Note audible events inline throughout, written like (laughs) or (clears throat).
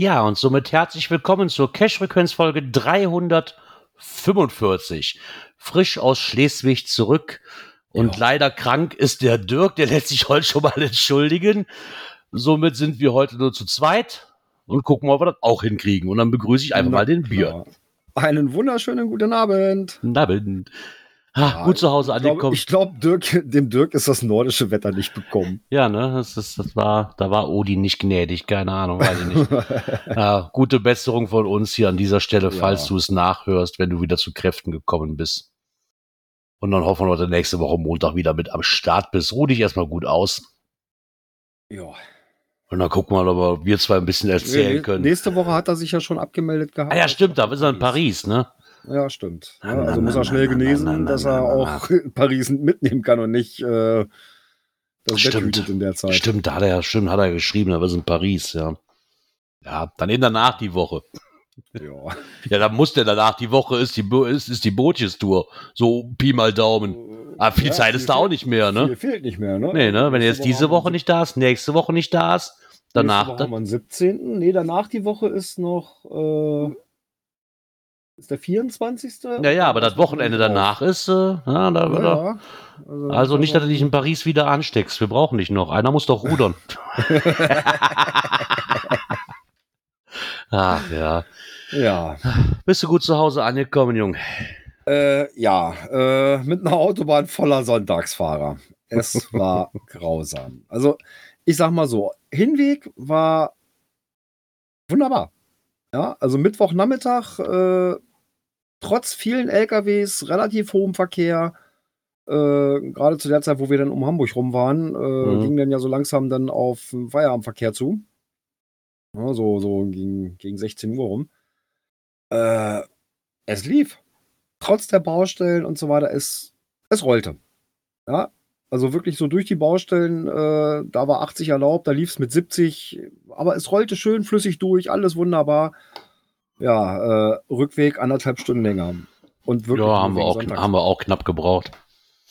Ja, und somit herzlich willkommen zur Cash-Frequenz-Folge 345. Frisch aus Schleswig zurück. Und Ja. leider krank ist der Dirk, der lässt sich heute schon mal entschuldigen. Somit sind wir heute nur zu zweit und gucken mal, ob wir das auch hinkriegen. Und dann begrüße ich einfach Na mal den Bier. Einen wunderschönen guten Abend. Na, bin. Ah, gut zu Hause Ich glaube, angekommen. ich glaub, Dirk, (laughs) dem Dirk ist das nordische Wetter nicht bekommen. Ja, ne, das, ist, das war, da war Odin nicht gnädig, keine Ahnung, weiß ich nicht. (laughs) ja, gute Besserung von uns hier an dieser Stelle, Ja. falls du es nachhörst, wenn du wieder zu Kräften gekommen bist. Und dann hoffen wir, dass du nächste Woche Montag wieder mit am Start bist. Ruh dich erstmal gut aus. Ja. Und dann gucken wir mal, ob wir zwei ein bisschen erzählen können. Nächste Woche hat er sich ja schon abgemeldet gehabt. ah ja, stimmt, da ist er in Paris, ne? Ja, stimmt. Ja, Na, also na, muss na, er schnell na, na, genesen, na, na, dass na, er na, auch (laughs) Paris mitnehmen kann und nicht äh, das Stimmt. in der Zeit. Stimmt, da hat er ja, stimmt, hat er geschrieben, da ist in Paris, ja. Ja, dann in danach die Woche. (laughs) Ja. Ja, dann muss der danach die Woche ist die, ist, ist die Bootjes-Tour. So Pi mal Daumen. Aber viel Ja, Zeit ist da auch nicht mehr, ne? Viel fehlt nicht mehr, ne? Nee, ne? Wenn er jetzt diese Woche nicht da ist, nächste Woche nicht da ist, danach. Nächste Woche haben wir den 17. Nee, danach die Woche ist noch äh, ist der 24. ja, ja, aber das Wochenende danach ist, äh, ja, da, Ja, da. Also, also nicht, dass du dich in Paris wieder ansteckst. Wir brauchen dich noch. Einer muss doch rudern. (laughs) Ach ja. Ja, Bist du gut zu Hause angekommen, Junge? äh, ja äh, mit einer Autobahn voller Sonntagsfahrer. Es (laughs) war grausam. Also, ich sag mal so, Hinweg war wunderbar. Ja, also Mittwochnachmittag, äh, trotz vielen LKWs, relativ hohem Verkehr, äh, gerade zu der Zeit, wo wir dann um Hamburg rum waren, äh, Mhm. ging dann ja so langsam dann auf Feierabendverkehr zu. Ja, so so gegen, gegen 16 Uhr rum. Äh, es lief. Trotz der Baustellen und so weiter, es, es rollte. Ja, also wirklich so durch die Baustellen, äh, da war 80 erlaubt, da lief es mit 70, aber es rollte schön flüssig durch, alles wunderbar. Ja, äh, Rückweg anderthalb Stunden länger. Und wirklich Ja, haben wir, auch, haben wir auch knapp gebraucht.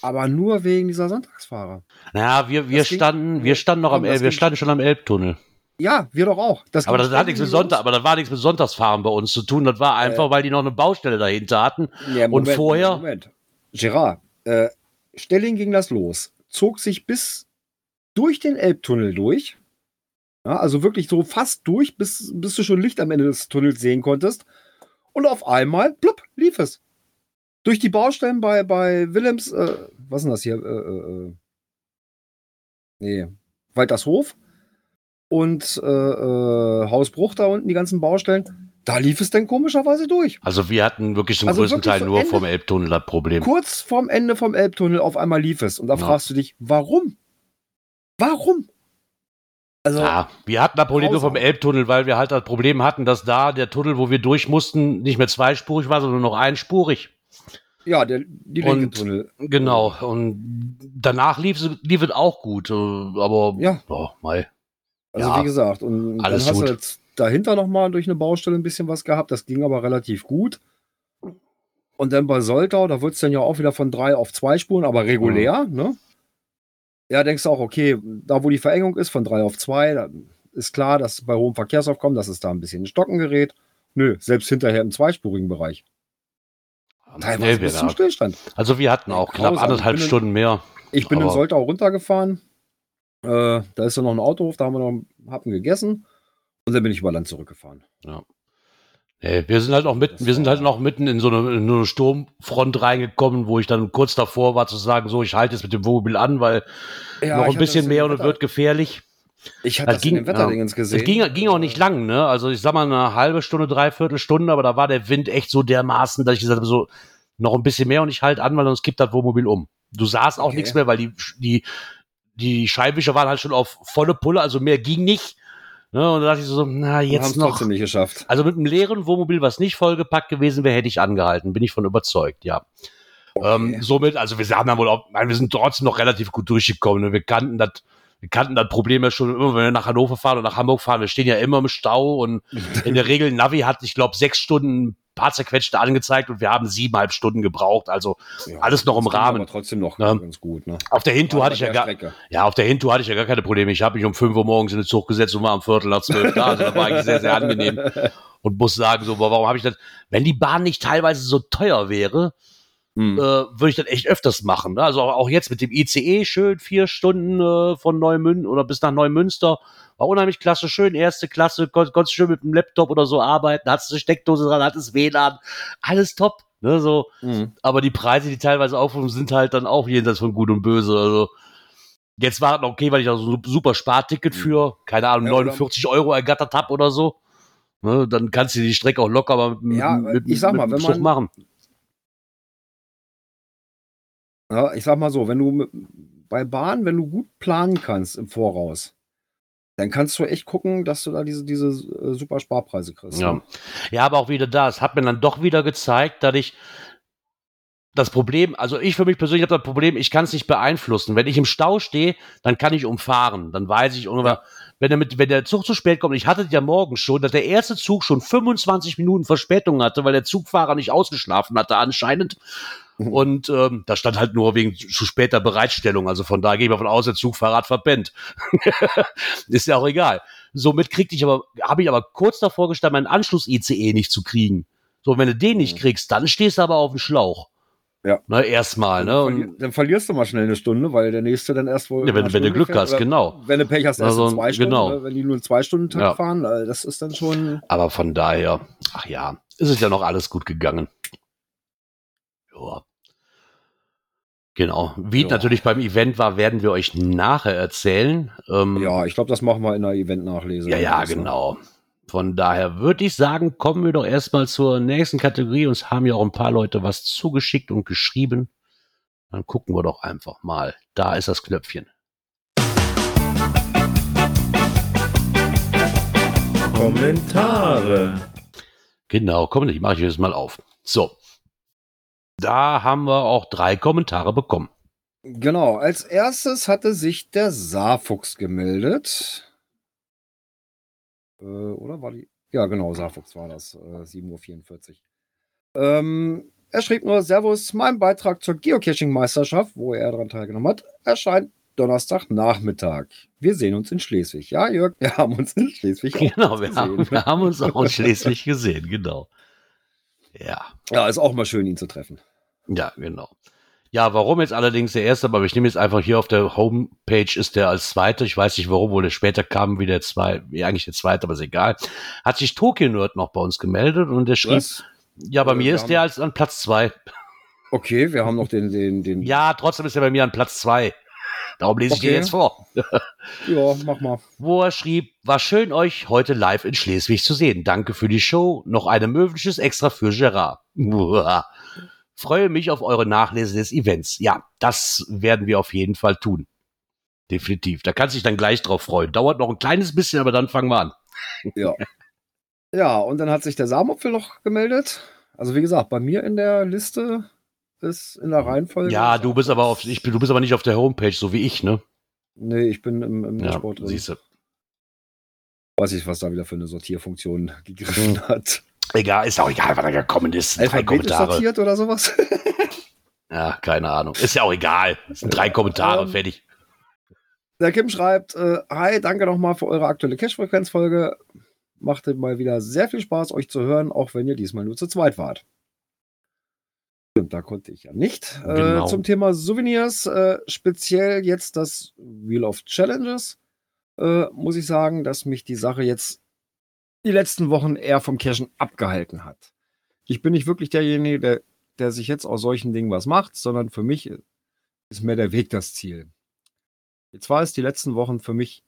Aber nur wegen dieser Sonntagsfahrer. Naja, wir, wir Das ging- standen, wir standen noch am, El- wir standen schon am Elbtunnel. Ja, wir doch auch. Das Aber das hat nichts mit Sonntag, aber das war nichts mit Sonntagsfahren bei uns zu tun. Das war einfach, Äh. weil die noch eine Baustelle dahinter hatten. Ja, Und vorher? Moment. Gerard, äh, Stelling ging das los. Zog sich bis durch den Elbtunnel durch. Ja, also wirklich so fast durch, bis, bis du schon Licht am Ende des Tunnels sehen konntest. Und auf einmal, plupp, lief es. Durch die Baustellen bei, bei Willems, äh, was ist denn das hier? Äh, äh, äh, nee, Waltershof und äh, äh, Hausbruch da unten, die ganzen Baustellen. Da lief es dann komischerweise durch. Also wir hatten wirklich zum Also größten wirklich Teil nur Ende- vom Elbtunnel das Problem. Kurz vorm Ende vom Elbtunnel auf einmal lief es. Und da Ja. fragst du dich, warum? Warum? Also, Ja, wir hatten das Problem nur vom. Elbtunnel, weil wir halt das Problem hatten, dass da der Tunnel, wo wir durch mussten, nicht mehr zweispurig war, sondern nur noch einspurig. ja, der, die linke Und- Tunnel. Genau. Und danach lief, es- lief es auch gut. äh, Aber, Ja. oh, mei. Also Ja, wie gesagt, und alles dann hast gut. du jetzt dahinter nochmal durch eine Baustelle ein bisschen was gehabt. Das ging aber relativ gut. Und dann bei Soltau, da wird es dann ja auch wieder von drei auf zwei Spuren, aber regulär, Mhm. ne? Ja, denkst du auch, okay, da wo die Verengung ist, von drei auf zwei, da ist klar, dass bei hohem Verkehrsaufkommen, dass es da ein bisschen in Stocken gerät. Nö, selbst hinterher im zweispurigen Bereich. Teilweise bis zum Stillstand. also wir hatten auch knapp anderthalb Stunden mehr. Ich bin in Soltau runtergefahren. Äh, da ist ja noch ein Autohof, da haben wir noch einen Happen gegessen. Und dann bin ich über Land zurückgefahren. Nee, wir sind halt auch mitten, wir sind halt noch mitten in so eine, in eine Sturmfront reingekommen, wo ich dann kurz davor war zu sagen, so, ich halte jetzt mit dem Wohnmobil an, weil Ja, noch ein bisschen mehr und es wird gefährlich. Ich hatte Das das, ging- in Wetterdingens gesehen. Es ging, ging auch nicht lang, ne? Also ich sag mal eine halbe Stunde, dreiviertel Stunde, aber da war der Wind echt so dermaßen, dass ich gesagt habe, so noch ein bisschen mehr und ich halt an, weil sonst kippt das Wohnmobil um. Du sahst auch Okay. nichts mehr, weil die, die, die Scheibenwischer waren halt schon auf volle Pulle, also mehr ging nicht. Ne, und da dachte ich so, na, jetzt es noch. trotzdem nicht geschafft. Also mit einem leeren Wohnmobil, was nicht vollgepackt gewesen wäre, hätte ich angehalten. Bin ich von überzeugt, ja. Ähm, somit, also wir haben dann wohl auch, wir sind trotzdem noch relativ gut durchgekommen. Ne? Wir kannten das, wir kannten das Problem ja schon immer, wenn wir nach Hannover fahren und nach Hamburg fahren. Wir stehen ja immer im Stau und (laughs) in der Regel Navi hat, ich glaube, sechs Stunden paar zerquetschte angezeigt und wir haben siebeneinhalb Stunden gebraucht. Also Ja, alles noch im Rahmen. Aber trotzdem noch Ja. ganz gut. Ne? auf der Hintour hatte ich ja gar, Strecke. ja, auf der Hintour hatte ich ja gar keine Probleme. Ich habe mich um 5 Uhr morgens in den Zug gesetzt und war um Viertel nach zwölf da. Also das war eigentlich sehr, sehr angenehm. (laughs) Und muss sagen, so, warum habe ich das, wenn die Bahn nicht teilweise so teuer wäre, Hm. äh, würde ich das echt öfters machen. Ne? Also auch jetzt mit dem ICE schön vier Stunden äh, von Neumünster oder bis nach Neumünster. War unheimlich klasse, schön erste Klasse, kon konntest schön mit dem Laptop oder so arbeiten, hattest eine Steckdose dran, hattest WLAN, alles top. Ne, so. Hm. Aber die Preise, die teilweise aufrufen, sind halt dann auch jenseits von Gut und Böse. Also jetzt war es noch okay, weil ich da so ein super Sparticket für, keine Ahnung, Ja, oder- 49 Euro ergattert habe oder so. Ne, dann kannst du die Strecke auch locker mit, Ja, mit, ich sag mal, wenn man- machen. Ja, ich sag mal so, wenn du mit, bei Bahn, wenn du gut planen kannst im Voraus, dann kannst du echt gucken, dass du da diese, diese äh, super Sparpreise kriegst. Ja. ne? ja, aber auch wieder das hat mir dann doch wieder gezeigt, dass ich das Problem, also ich für mich persönlich habe das Problem, ich kann es nicht beeinflussen. Wenn ich im Stau stehe, dann kann ich umfahren. Dann weiß ich ungefähr, wenn, der mit, wenn der Zug zu spät kommt, ich hatte ja morgen schon, dass der erste Zug schon 25 Minuten Verspätung hatte, weil der Zugfahrer nicht ausgeschlafen hatte anscheinend. Mhm. Und ähm, da stand halt nur wegen zu später Bereitstellung. Also von daher gehe ich mal von aus, der Zugfahrer hat verpennt. (laughs) Ist ja auch egal. Somit kriegte ich aber, habe ich aber kurz davor gestanden, meinen Anschluss-ICE nicht zu kriegen. So, wenn du den nicht Mhm. kriegst, dann stehst du aber auf dem Schlauch. Ja. Ne, erstmal, ne? Verli- dann verlierst du mal schnell eine Stunde, weil der nächste dann erst wohl. Ja, wenn- wenn du Glück fährt hast, genau. Wenn du Pech hast, erst Also, in zwei Stunden. genau. ne? Wenn die nur einen Zwei-Stunden-Takt Ja. fahren, äh, das ist dann schon. aber von daher, ach ja, ist es ja noch alles gut gegangen. Ja. Genau. Wie Ja. natürlich beim Event war, werden wir euch nachher erzählen. Ähm, Ja, ich glaube, das machen wir in der Event-Nachlese. Ja, ja, Das, ne? genau. Von daher würde ich sagen, kommen wir doch erstmal zur nächsten Kategorie. Uns haben ja auch ein paar Leute was zugeschickt und geschrieben. Dann gucken wir doch einfach mal. Da ist das Knöpfchen. Kommentare. Genau, komm, ich mache ich jetzt mal auf. So. Da haben wir auch drei Kommentare bekommen. Genau, als erstes hatte sich der Saarfuchs gemeldet. Äh, oder war die? Ja, genau, Saarfuchs war das. Äh, 7.44 Uhr. Ähm, er schrieb nur: Servus, mein Beitrag zur Geocaching-Meisterschaft, wo er daran teilgenommen hat, erscheint Donnerstagnachmittag. Wir sehen uns in Schleswig. Ja, Jörg, wir haben uns in Schleswig (laughs) Genau, wir haben, wir haben uns auch in Schleswig gesehen, genau. Ja. Ja, ist auch mal schön, ihn zu treffen. Ja, genau. Ja, warum jetzt allerdings der erste, aber ich nehme jetzt einfach hier auf der Homepage ist der als zweiter. Ich weiß nicht warum, wo der später kam, wie der zwei, wie eigentlich der zweite, aber ist egal. Hat sich Tokyo Nerd noch bei uns gemeldet und der schrieb, Was? ja, bei Äh, mir ist der als an Platz zwei. Okay, wir haben noch den, den, den. Ja, trotzdem ist er bei mir an Platz zwei. Darum lese ich dir Okay. jetzt vor. (laughs) ja, mach mal. Wo er schrieb, war schön euch heute live in Schleswig zu sehen. Danke für die Show. Noch ein mögliches Extra für Gerard. Freue mich auf eure Nachlese des Events. Ja, das werden wir auf jeden Fall tun. Definitiv. Da kannst du dich dann gleich drauf freuen. Dauert noch ein kleines bisschen, aber dann fangen wir an. (laughs) Ja. ja, und dann hat sich der Samopfel noch gemeldet. Also wie gesagt, bei mir in der Liste ist in der Reihenfolge. Ja, du bist aber auf, ich, du bist aber nicht auf der Homepage, so wie ich, ne? Nee, ich bin im, im Ja, Sport drin. siehst du. Weiß ich, was da wieder für eine Sortierfunktion (laughs) gegriffen hat. Egal, ist auch egal, was da gekommen ist. Drei Kommentare. sortiert oder sowas? (laughs) Ja, keine Ahnung. Ist ja auch egal. Das sind drei Kommentare, Ähm, fertig. Der Kim schreibt, äh, hi, danke nochmal für eure aktuelle Cash-Frequenz-Folge. Machte mal wieder sehr viel Spaß, euch zu hören, auch wenn ihr diesmal nur zu zweit wart. Da konnte ich ja nicht. Genau. Äh, zum Thema Souvenirs, äh, speziell jetzt das Wheel of Challenges, äh, muss ich sagen, dass mich die Sache jetzt die letzten Wochen eher vom Cashen abgehalten hat. Ich bin nicht wirklich derjenige, der, der sich jetzt aus solchen Dingen was macht, sondern für mich ist mehr der Weg das Ziel. Jetzt war es die letzten Wochen für mich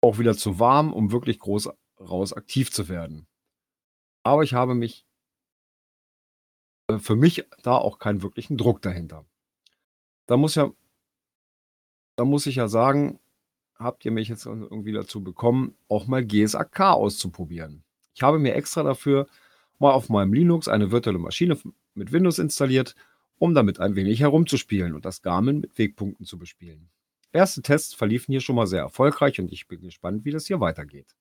auch wieder zu warm, um wirklich groß raus aktiv zu werden. Aber ich habe mich äh, für mich da auch keinen wirklichen Druck dahinter. Da muss ja da muss ich ja sagen, habt ihr mich jetzt irgendwie dazu bekommen, auch mal GSAK auszuprobieren. Ich habe mir extra dafür mal auf meinem Linux eine virtuelle Maschine mit Windows installiert, um damit ein wenig herumzuspielen und das Garmin mit Wegpunkten zu bespielen. Erste Tests verliefen hier schon mal sehr erfolgreich und ich bin gespannt, wie das hier weitergeht.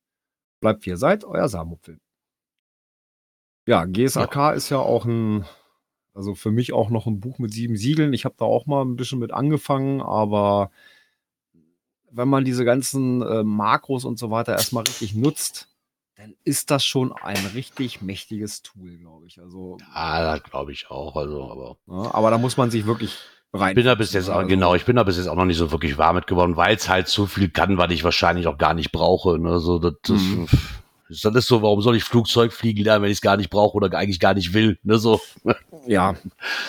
Bleibt wie ihr seid, euer Samupfel. Ja, GSAK ja. ist ja auch ein, also für mich auch noch ein Buch mit sieben Siegeln. Ich habe da auch mal ein bisschen mit angefangen, aber wenn man diese ganzen äh, Makros und so weiter erstmal richtig nutzt, dann ist das schon ein richtig mächtiges Tool, glaube ich. Also, ja, das glaube ich auch. Also, aber, ja, aber da muss man sich wirklich rein. Bin da bis jetzt auch, also, genau, ich bin da bis jetzt auch noch nicht so wirklich warm mit geworden, weil es halt so viel kann, was ich wahrscheinlich auch gar nicht brauche. Ne? So, das, das, das ist so, warum soll ich Flugzeug fliegen lernen, wenn ich es gar nicht brauche oder eigentlich gar nicht will? Ne? So. (laughs) Ja.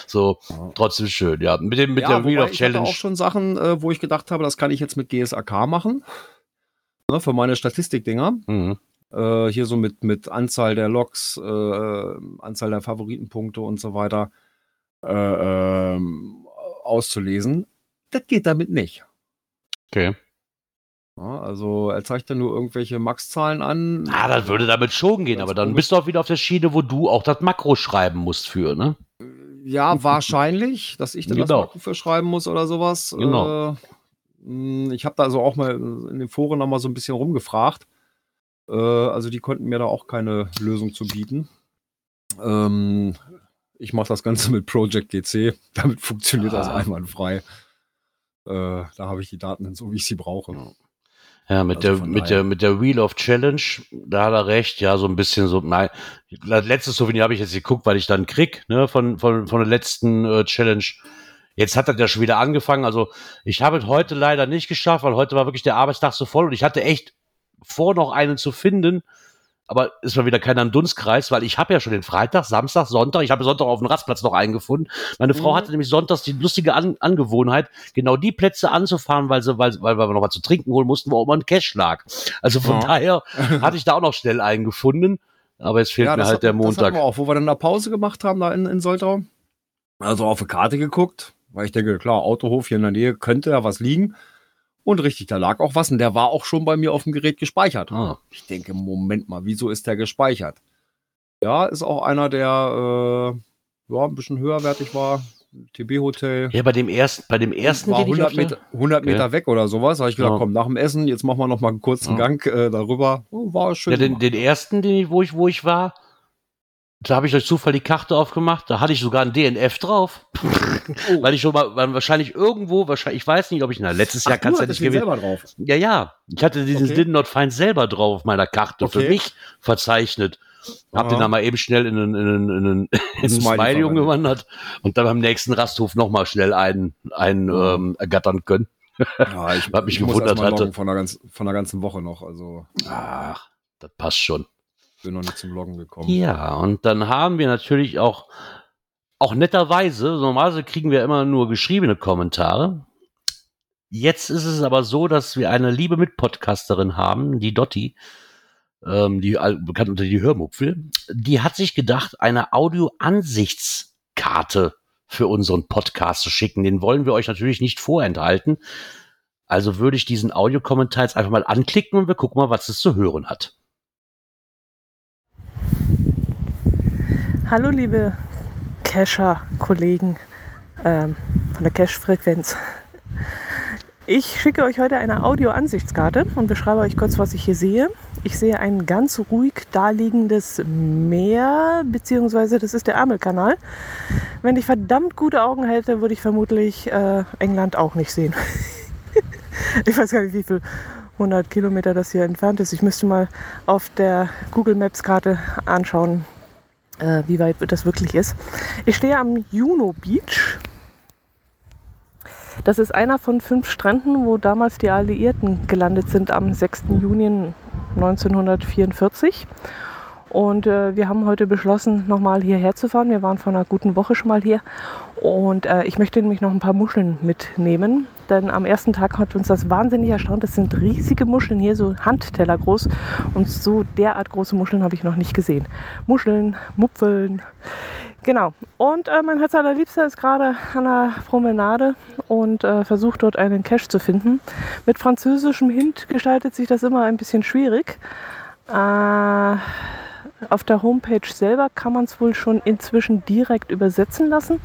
So, trotzdem schön, ja. Mit dem, mit ja, der Wheel of Challenge. Ich auch schon Sachen, äh, wo ich gedacht habe, das kann ich jetzt mit GSAK machen. Ne, für meine Statistikdinger. Mhm äh, hier so mit, mit Anzahl der Logs, äh, Anzahl der Favoritenpunkte und so weiter äh, ähm, auszulesen. Das geht damit nicht. Okay. Ja, also er zeigt dann nur irgendwelche Max-Zahlen an. Ah, das würde damit schon gehen, aber dann bist du auch wieder auf der Schiene, wo du auch das Makro schreiben musst für, ne? Ja, wahrscheinlich, dass ich dann genau. das Makro für schreiben muss oder sowas. Genau. Äh, hm, ich habe da also auch mal in den Foren noch mal so ein bisschen rumgefragt. Äh, also die konnten mir da auch keine Lösung zu bieten. Ähm, ich mache das Ganze mit Project GC. (laughs) Damit funktioniert ah. das einwandfrei. Äh, da habe ich die Daten dann so, wie ich sie brauche. Ja, mit also der, mit der, mit der Wheel of Challenge, da hat er recht, ja, so ein bisschen so, nein, letztes Souvenir habe ich jetzt geguckt, weil ich dann krieg, ne, von, von, von der letzten äh, Challenge. Jetzt hat er ja schon wieder angefangen, also ich habe es heute leider nicht geschafft, weil heute war wirklich der Arbeitstag so voll und ich hatte echt vor, noch einen zu finden. Aber ist mal wieder keiner im Dunstkreis, weil ich habe ja schon den Freitag, Samstag, Sonntag, ich habe Sonntag auf dem Rastplatz noch einen gefunden. Meine Frau mhm. hatte nämlich sonntags die lustige An Angewohnheit, genau die Plätze anzufahren, weil, sie, weil, weil wir noch was zu trinken holen mussten, wo auch immer ein Cash lag. Also von ja. daher (laughs) hatte ich da auch noch schnell einen gefunden. Aber jetzt fehlt ja, mir halt der Montag. Das hatten wir auch, wo wir dann da Pause gemacht haben, da in, in Soltau. Also auf die Karte geguckt, weil ich denke, klar, Autohof hier in der Nähe könnte ja was liegen. Und richtig, da lag auch was und der war auch schon bei mir auf dem Gerät gespeichert. Ah. Ich denke, Moment mal, wieso ist der gespeichert? Ja, ist auch einer, der äh, ja, ein bisschen höherwertig war. TB-Hotel. Ja, bei dem ersten, bei dem ersten war 100 Meter, 100 Meter okay. weg oder sowas. Habe ich gedacht, ja. komm, nach dem Essen, jetzt machen wir noch mal einen kurzen ja. Gang äh, darüber. Oh, war schön. Ja, den, den, ersten, den ich, wo ich, wo ich war, da habe ich durch Zufall die Karte aufgemacht. Da hatte ich sogar ein DNF drauf. Oh. (laughs) Weil ich schon mal, weil wahrscheinlich irgendwo, wahrscheinlich, ich weiß nicht, ob ich, na, letztes Jahr kannst du ja nicht gewesen. selber drauf. Ja, ja. Ich hatte diesen okay. Did Not Find selber drauf auf meiner Karte okay. für mich verzeichnet. Hab Aha. den dann mal eben schnell in einen, in einen, in einen, (laughs) in einen Smiley umgewandert und dann beim nächsten Rasthof nochmal schnell einen, einen ähm, ergattern können. Ja, ich, (laughs) hab mich ich gewundert hatte. Von der, ganz, von der ganzen Woche noch, also. Ach, das passt schon bin noch nicht zum Loggen gekommen. Ja, und dann haben wir natürlich auch, auch netterweise, normalerweise kriegen wir immer nur geschriebene Kommentare. Jetzt ist es aber so, dass wir eine liebe Mitpodcasterin haben, die Dotti, ähm, die bekannt unter die Hörmupfel, die hat sich gedacht, eine Audio-Ansichtskarte für unseren Podcast zu schicken. Den wollen wir euch natürlich nicht vorenthalten. Also würde ich diesen Audiokommentar jetzt einfach mal anklicken und wir gucken mal, was es zu hören hat. Hallo liebe Cacher-Kollegen ähm, von der Cache-Frequenz. Ich schicke euch heute eine Audio-Ansichtskarte und beschreibe euch kurz, was ich hier sehe. Ich sehe ein ganz ruhig daliegendes Meer, beziehungsweise das ist der Ärmelkanal. Wenn ich verdammt gute Augen hätte, würde ich vermutlich äh, England auch nicht sehen. (laughs) ich weiß gar nicht, wie viel 100 Kilometer das hier entfernt ist. Ich müsste mal auf der Google Maps Karte anschauen, äh, wie weit das wirklich ist. Ich stehe am Juno Beach. Das ist einer von fünf Stränden, wo damals die Alliierten gelandet sind am 6. Juni 1944. Und äh, wir haben heute beschlossen, nochmal hierher zu fahren. Wir waren vor einer guten Woche schon mal hier. Und äh, ich möchte nämlich noch ein paar Muscheln mitnehmen. Denn am ersten Tag hat uns das wahnsinnig erstaunt. Das sind riesige Muscheln hier, so Handteller groß. Und so derart große Muscheln habe ich noch nicht gesehen. Muscheln, Mupfeln, Genau. Und äh, mein Herz allerliebster ist gerade an der Promenade und äh, versucht dort einen Cache zu finden. Mit französischem Hint gestaltet sich das immer ein bisschen schwierig. Äh, auf der Homepage selber kann man es wohl schon inzwischen direkt übersetzen lassen.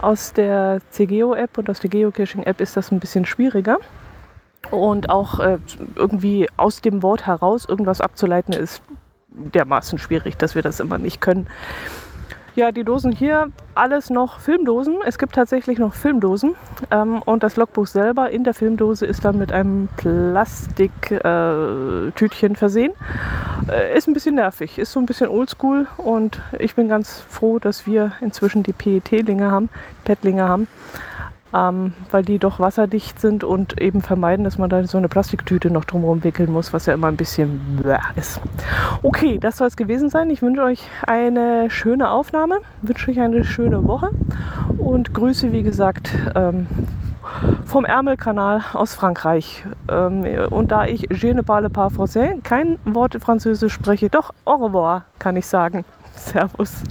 Aus der CGO-App und aus der Geocaching-App ist das ein bisschen schwieriger. Und auch äh, irgendwie aus dem Wort heraus irgendwas abzuleiten ist dermaßen schwierig, dass wir das immer nicht können. Ja, die Dosen hier, alles noch Filmdosen. Es gibt tatsächlich noch Filmdosen. Ähm, und das Logbuch selber in der Filmdose ist dann mit einem Plastiktütchen äh, versehen. Äh, ist ein bisschen nervig, ist so ein bisschen oldschool. Und ich bin ganz froh, dass wir inzwischen die PET-Linge haben, PET-Linge haben ähm, weil die doch wasserdicht sind und eben vermeiden, dass man da so eine Plastiktüte noch drumherum wickeln muss, was ja immer ein bisschen ist. Okay, das soll es gewesen sein. Ich wünsche euch eine schöne Aufnahme, wünsche euch eine schöne Woche und Grüße, wie gesagt, ähm, vom Ärmelkanal aus Frankreich. Ähm, und da ich Je ne parle pas français, kein Wort Französisch spreche, doch au revoir kann ich sagen. Servus.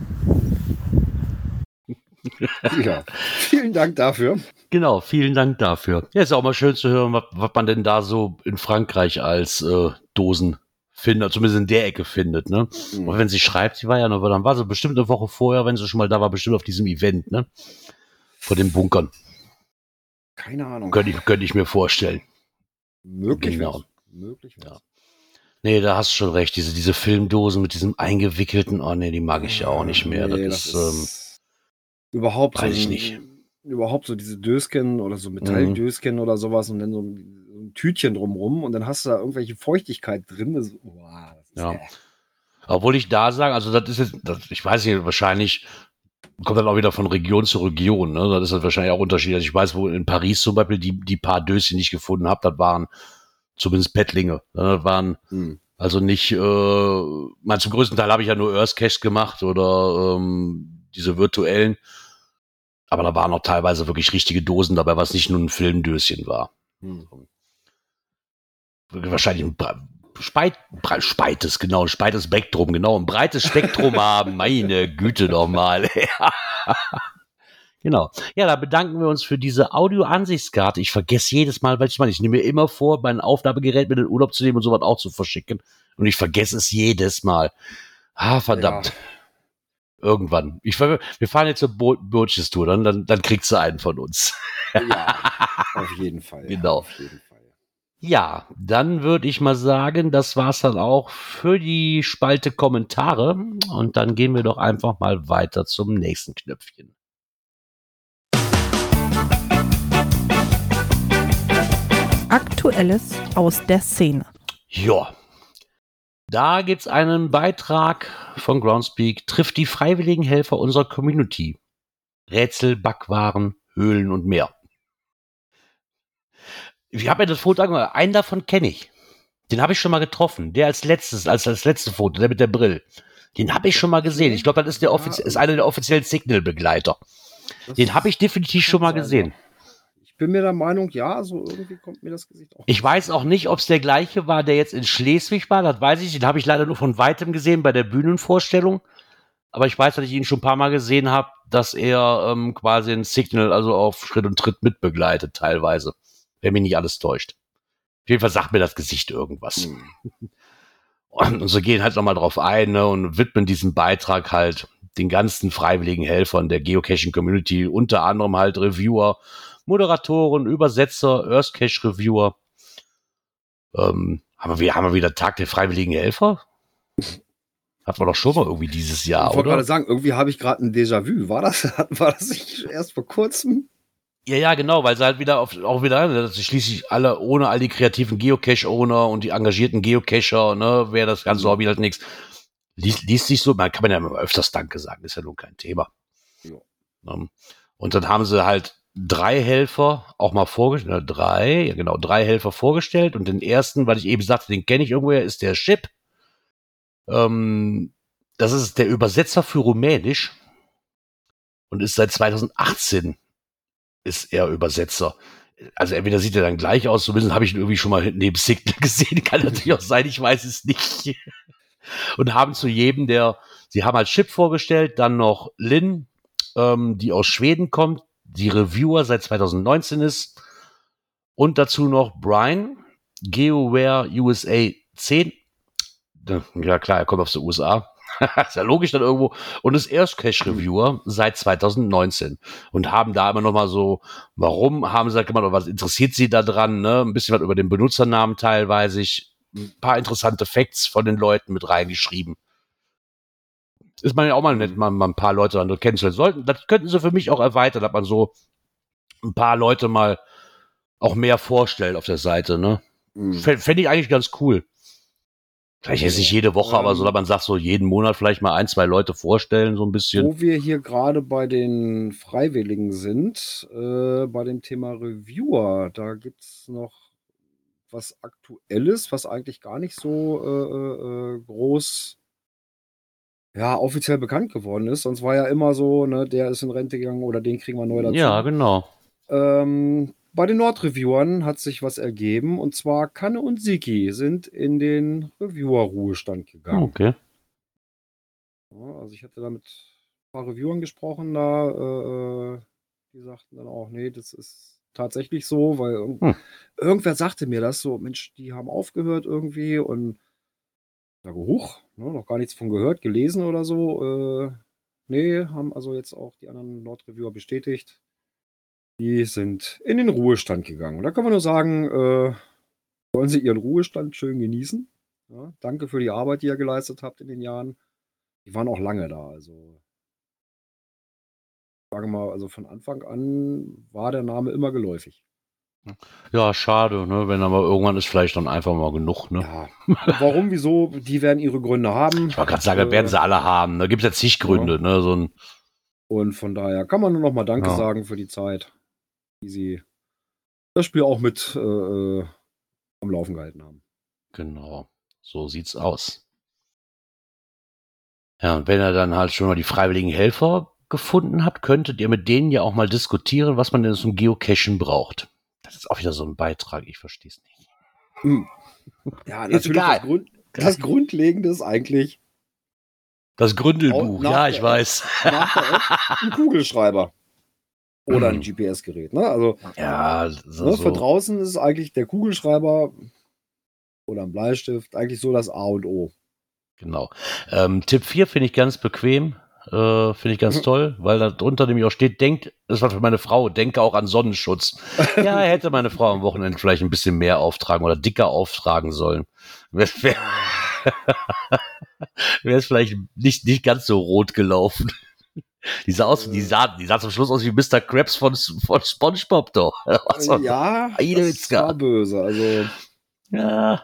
Ja, vielen Dank dafür. Genau, vielen Dank dafür. Ja, ist auch mal schön zu hören, was, was man denn da so in Frankreich als äh, Dosen findet, zumindest in der Ecke findet, ne? Mhm. Und wenn sie schreibt, sie war ja noch, dann war sie bestimmt eine Woche vorher, wenn sie schon mal da war, bestimmt auf diesem Event, ne? Vor den Bunkern. Keine Ahnung. Könnte ich, könnte ich mir vorstellen. Möglich. Genau. Möglich. Ja. Nee, da hast du schon recht. Diese, diese Filmdosen mit diesem eingewickelten, oh nee, die mag ich ja auch nicht mehr. Nee, das, das, ist, ähm, Überhaupt Weiß so, ich nicht. Überhaupt so diese Dösken oder so Metalldösken mhm. oder sowas und dann so ein, ein, Tütchen drumrum und dann hast du da irgendwelche Feuchtigkeit drin. Das, oh, das ja. Äh. Obwohl ich da sage, also das ist jetzt, das, ich weiß nicht, wahrscheinlich kommt dann auch wieder von Region zu Region. Ne? Das ist halt wahrscheinlich auch unterschiedlich. Also ich weiß, wo in Paris zum Beispiel die, die paar Döschen, die ich gefunden habe, das waren zumindest Pettlinge. Ne? Das waren hm. also nicht, äh, mein, zum größten Teil habe ich ja nur Earth Cache gemacht oder ähm, diese virtuellen. Aber da waren auch teilweise wirklich richtige Dosen dabei, was nicht nur ein Filmdöschen war. Hm. Wahrscheinlich ein Speit, speites, genau, ein speites Spektrum, genau, ein breites Spektrum haben. (laughs) Meine Güte nochmal. (laughs) genau. Ja, da bedanken wir uns für diese Audio-Ansichtskarte. Ich vergesse jedes Mal, welches Mal. Ich nehme mir immer vor, mein Aufnahmegerät mit in den Urlaub zu nehmen und sowas auch zu verschicken. Und ich vergesse es jedes Mal. Ah, verdammt. Ja irgendwann. Ich, wir fahren jetzt zur Bo Burgess Tour, dann, dann, dann kriegst du einen von uns. ja, (laughs) auf jeden Fall. Genau. Auf jeden Fall. Ja, dann würde ich mal sagen, das war's dann auch für die Spalte Kommentare. Und dann gehen wir doch einfach mal weiter zum nächsten Knöpfchen. Aktuelles aus der Szene. Ja, da gibt es einen Beitrag von Groundspeak, trifft die freiwilligen Helfer unserer Community. Rätsel, Backwaren, Höhlen und mehr. Ich habe mir das Foto angehört. Einen davon kenne ich. Den habe ich schon mal getroffen. Der als letztes, als das letzte Foto, der mit der Brille. Den habe ich schon mal gesehen. Ich glaube, das ist, der ist einer der offiziellen Signal-Begleiter. Den habe ich definitiv schon mal gesehen bin mir der Meinung, ja, so irgendwie kommt mir das Gesicht auch. Ich weiß auch nicht, ob es der gleiche war, der jetzt in Schleswig war. Das weiß ich. Den habe ich leider nur von weitem gesehen bei der Bühnenvorstellung. Aber ich weiß, dass ich ihn schon ein paar Mal gesehen habe, dass er ähm, quasi ein Signal, also auf Schritt und Tritt mitbegleitet, teilweise. Wenn mich nicht alles täuscht. Auf jeden Fall sagt mir das Gesicht irgendwas. Hm. (laughs) Und, und so gehen halt nochmal drauf ein ne, und widmen diesen Beitrag halt den ganzen freiwilligen Helfern der Geocaching Community, unter anderem halt Reviewer, Moderatoren, Übersetzer, Earthcache-Reviewer. Ähm, aber wir haben wir wieder Tag der Freiwilligen Helfer. Hatten wir doch schon mal irgendwie dieses Jahr, ich wollte gerade sagen, irgendwie habe ich gerade ein Déjà-vu. War das, (laughs) war das nicht erst vor kurzem? Ja, ja, genau, weil sie halt wieder auf, auch wieder, ne, dass schließlich alle, ohne all die kreativen Geocache-Owner und die engagierten Geocacher, ne, wäre das ganze Hobby halt nichts. Liest, liest sich so, man kann man ja immer öfters Danke sagen, ist ja nun kein Thema. Ja. Ähm, und dann haben sie halt drei Helfer auch mal vorgestellt, drei, ja genau, drei Helfer vorgestellt und den ersten, weil ich eben sagte, den kenne ich irgendwoher, ist der Chip. Ähm, das ist der Übersetzer für Rumänisch und ist seit 2018 ist er Übersetzer. Also entweder sieht er dann gleich aus, zumindest habe ich ihn irgendwie schon mal neben Signal (laughs) gesehen, kann natürlich auch sein, ich weiß es nicht. (laughs) Und haben zu jedem der Sie haben als Chip vorgestellt, dann noch Lin, ähm, die aus Schweden kommt, die Reviewer seit 2019 ist. Und dazu noch Brian, GeoWare USA 10. Ja klar, er kommt aus den USA. (laughs) ist ja logisch dann irgendwo. Und ist erst Cache-Reviewer seit 2019. Und haben da immer noch mal so, warum haben sie da gemacht, oder was interessiert sie da dran, ne? Ein bisschen was über den Benutzernamen teilweise. Ein paar interessante Facts von den Leuten mit reingeschrieben. Ist man ja auch mal nett, mal, mal ein paar Leute dann kennenzulernen. Sollten, das könnten sie für mich auch erweitern, dass man so ein paar Leute mal auch mehr vorstellt auf der Seite, ne? Mhm. Fände ich eigentlich ganz cool. Vielleicht jetzt nicht jede Woche, ähm, aber so, dass man sagt, so jeden Monat vielleicht mal ein, zwei Leute vorstellen, so ein bisschen. Wo wir hier gerade bei den Freiwilligen sind, äh, bei dem Thema Reviewer, da gibt es noch was Aktuelles, was eigentlich gar nicht so äh, äh, groß ja, offiziell bekannt geworden ist. Sonst war ja immer so, ne, der ist in Rente gegangen oder den kriegen wir neu dazu. Ja, genau. Ähm, bei den Nordreviewern hat sich was ergeben und zwar Kanne und Siki sind in den Reviewer-Ruhestand gegangen. Okay. Ja, also ich hatte da mit ein paar Reviewern gesprochen, da äh, die sagten dann auch, nee, das ist tatsächlich so, weil hm. irgendwer sagte mir das so, Mensch, die haben aufgehört irgendwie und sage, huch, ne, noch gar nichts von gehört, gelesen oder so. Äh, nee, haben also jetzt auch die anderen Nordreviewer bestätigt. Die sind in den Ruhestand gegangen. Und da kann man nur sagen, äh, sollen sie ihren Ruhestand schön genießen. Ja, danke für die Arbeit, die ihr geleistet habt in den Jahren. Die waren auch lange da. Also, sage mal, also von Anfang an war der Name immer geläufig. Ja, schade, ne? Wenn aber irgendwann ist vielleicht dann einfach mal genug, ne? Ja. Warum, wieso? Die werden ihre Gründe haben. Ich wollte gerade sagen, äh, werden sie alle haben. Da gibt es ja zig Gründe, ja. ne? So ein Und von daher kann man nur noch mal Danke ja. sagen für die Zeit die sie das Spiel auch mit äh, äh, am Laufen gehalten haben. Genau, so sieht's aus. Ja, und wenn ihr dann halt schon mal die freiwilligen Helfer gefunden habt, könntet ihr mit denen ja auch mal diskutieren, was man denn zum Geocachen braucht. Das ist auch wieder so ein Beitrag, ich verstehe es nicht. Hm. Ja, ist natürlich. Das, Grund, das Grundlegende ist eigentlich. Das Gründelbuch, ja, ich weiß. Ein Kugelschreiber. Oder ein mhm. GPS-Gerät. Ne? Also ja, so, ne, für draußen ist eigentlich der Kugelschreiber oder ein Bleistift eigentlich so das A und O. Genau. Ähm, Tipp 4 finde ich ganz bequem. Äh, finde ich ganz mhm. toll, weil da drunter nämlich auch steht, denkt, das war für meine Frau, denke auch an Sonnenschutz. (laughs) ja, hätte meine Frau am Wochenende vielleicht ein bisschen mehr auftragen oder dicker auftragen sollen. Wäre es (laughs) vielleicht nicht, nicht ganz so rot gelaufen. Die sah aus, die sah, die sah zum Schluss aus wie Mr. Krabs von, von SpongeBob doch. (laughs) Also, ja, das war böse. Also ja.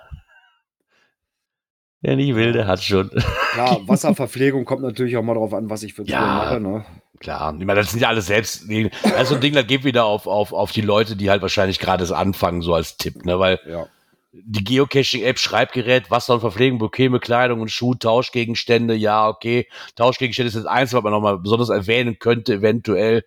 Wer nicht will, der hat schon. (laughs) Klar, Wasserverpflegung kommt natürlich auch mal darauf an, was ich für ja, mache. Ne? Klar, ich meine, das sind ja alles selbst. Also ein Ding, da geht wieder auf, auf, auf die Leute, die halt wahrscheinlich gerade anfangen, so als Tipp, ne? Weil ja die Geocaching-App, Schreibgerät, Wasser und Verpflegung, bequeme Kleidung und Schuh, Tauschgegenstände, ja, okay. Tauschgegenstände ist das Einzige, was man nochmal besonders erwähnen könnte, eventuell.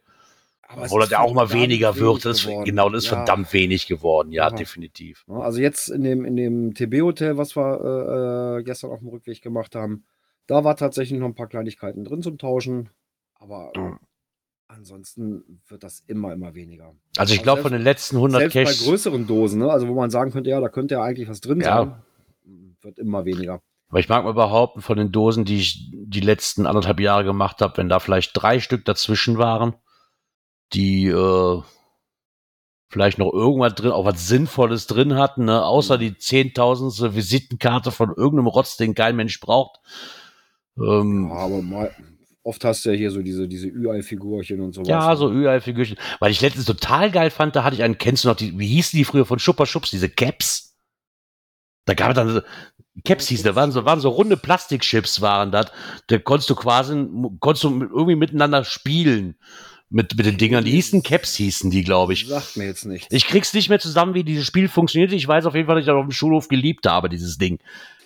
Aber Obwohl er auch mal weniger wird. Das ist, genau, das ist ja. verdammt wenig geworden, ja, ja, definitiv. Also jetzt in dem, in dem TB-Hotel, was wir äh, gestern auf dem Rückweg gemacht haben, da war tatsächlich noch ein paar Kleinigkeiten drin zum Tauschen. Aber mhm. Ansonsten wird das immer, immer weniger. Also ich glaube, von den letzten 100 selbst Caches... bei größeren Dosen, ne? also wo man sagen könnte, ja, da könnte ja eigentlich was drin ja. sein, wird immer weniger. Aber ich mag mal behaupten, von den Dosen, die ich die letzten anderthalb Jahre gemacht habe, wenn da vielleicht drei Stück dazwischen waren, die äh, vielleicht noch irgendwas drin, auch was Sinnvolles drin hatten, ne? außer die zehntausendste Visitenkarte von irgendeinem Rotz, den kein Mensch braucht. Ähm, ja, aber mal, Oft hast du ja hier so diese, diese Ü-Ei-Figurchen und sowas. Ja, so Ü-Ei-Figürchen. Weil ich letztens total geil fand, da hatte ich einen, kennst du noch, die, wie hießen die früher von Schupper Schubs, diese Caps? Da gab es dann, Caps hießen, da waren so, waren so runde Plastikchips waren das. Da konntest du quasi, konntest du irgendwie miteinander spielen mit, mit den Dingern. Die hießen Caps, hießen die, glaube ich. Sagt mir jetzt nicht. Ich krieg's nicht mehr zusammen, wie dieses Spiel funktioniert. Ich weiß auf jeden Fall, dass ich das auf dem Schulhof geliebt habe, dieses Ding.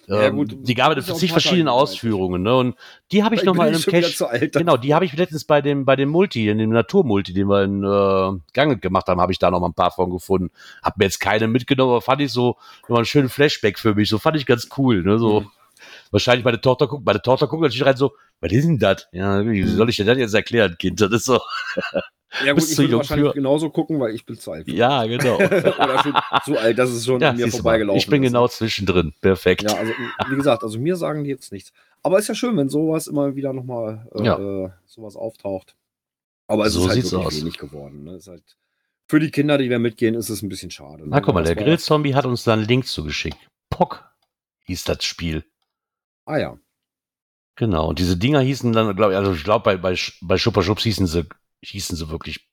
Ja, gut, ähm, die gab es zig verschiedenen Ausführungen, ne? Und die habe ich nochmal in einem Cache. Genau, die habe ich letztens bei dem, bei dem Multi, in dem Naturmulti, den wir in äh, Ganget gemacht haben, habe ich da noch mal ein paar von gefunden. Hab mir jetzt keine mitgenommen, aber fand ich so nochmal einen schönen Flashback für mich. So fand ich ganz cool, ne? So. Mhm. Wahrscheinlich meine Tochter guckt, meine Tochter guckt natürlich rein so, was ist denn das? Ja, wie soll ich dir das jetzt erklären, Kind? Das ist so. (laughs) Ja, gut, ich würde wahrscheinlich für- genauso gucken, weil ich bin zu alt. Ja, genau. (laughs) Oder schon zu alt, dass es schon ja, an mir vorbeigelaufen ich bin ist. genau zwischendrin. Perfekt. Ja, also wie gesagt, also mir sagen die jetzt nichts. Aber ist ja schön, wenn sowas immer wieder nochmal äh, Ja. äh, sowas auftaucht. Aber es So ist halt wirklich aus. wenig geworden. Ne? Ist halt, für die Kinder, die da mitgehen, ist es ein bisschen schade. Ne? Na, guck mal, Das der Grillzombie hat uns da einen Link zugeschickt. Pock hieß das Spiel. Ah ja. Genau. Und diese Dinger hießen dann, glaube ich, also ich glaube, bei, bei, bei Schupper Schubs hießen sie, hießen sie wirklich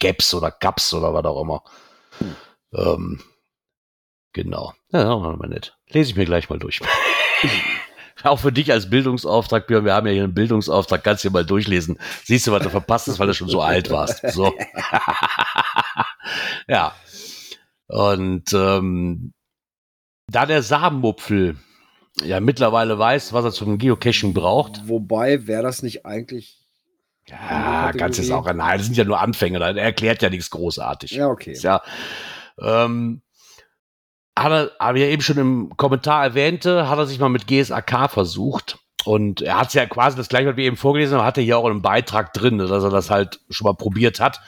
Gaps oder Gaps oder was auch immer. Hm. Ähm, genau. Ja, ja, mal nett. Lese ich mir gleich mal durch. (laughs) Auch für dich als Bildungsauftrag, Björn, wir haben ja hier einen Bildungsauftrag, kannst du dir mal durchlesen. Siehst du, was du verpasst hast, weil du schon so alt warst. So. (laughs) ja. Und ähm, da der Samenmupfel ja mittlerweile weiß, was er zum Geocaching braucht, Wobei, wäre das nicht eigentlich. ja, kannst du es auch, nein, das sind ja nur Anfänger, er erklärt ja nichts großartig. Ja, okay. Ist ja, ähm, hat er, aber ja eben schon im Kommentar erwähnte, hat er sich mal mit GSAK versucht. Und er hat ja quasi das gleiche, was wir eben vorgelesen haben, hat er hier auch einen Beitrag drin, dass er das halt schon mal probiert hat.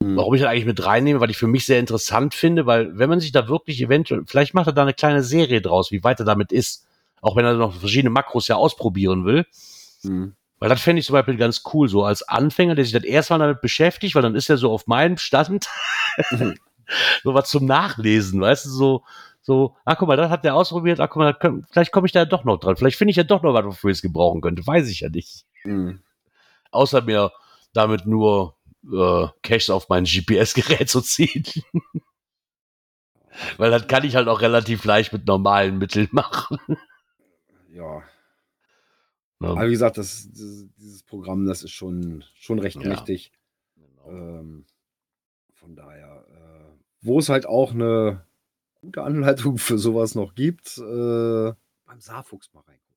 Hm. Warum ich das eigentlich mit reinnehme, weil ich für mich sehr interessant finde, weil wenn man sich da wirklich eventuell, vielleicht macht er da eine kleine Serie draus, wie weit er damit ist. Auch wenn er noch verschiedene Makros ja ausprobieren will. Hm. Weil das fände ich zum Beispiel ganz cool, so als Anfänger, der sich das erstmal damit beschäftigt, weil dann ist er so auf meinem Stand (laughs) so was zum Nachlesen, weißt du, so, so, ach guck mal, das hat der ausprobiert, ach guck mal, könnt- vielleicht komme ich da doch noch dran, vielleicht finde ich ja doch noch was, wofür ich es gebrauchen könnte, weiß ich ja nicht. Hm. Außer mir damit nur äh, Caches auf mein GPS-Gerät (laughs) zu ziehen. Weil das kann ich halt auch relativ leicht mit normalen Mitteln machen. Ja. Ne? Aber wie gesagt, das, dieses, dieses Programm, das ist schon, schon recht Ja. mächtig. Ähm, von daher, äh, wo es halt auch eine gute Anleitung (laughs) für sowas noch gibt, äh, beim Saarfuchs mal reingucken.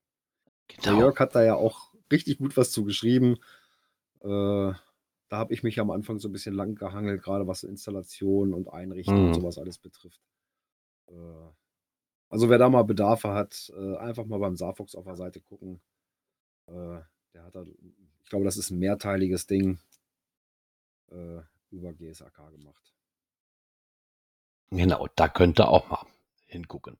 Der Genau. Jörg hat da ja auch richtig gut was zu geschrieben. Äh, da habe ich mich am Anfang so ein bisschen lang gehangelt, gerade was Installation und Einrichten Mhm. und sowas alles betrifft. Äh, also wer da mal Bedarfe hat, äh, einfach mal beim Saarfuchs auf der Seite gucken. Äh, der hat da, ich glaube, das ist ein mehrteiliges Ding äh, über GSAK gemacht. Genau, da könnt ihr auch mal hingucken.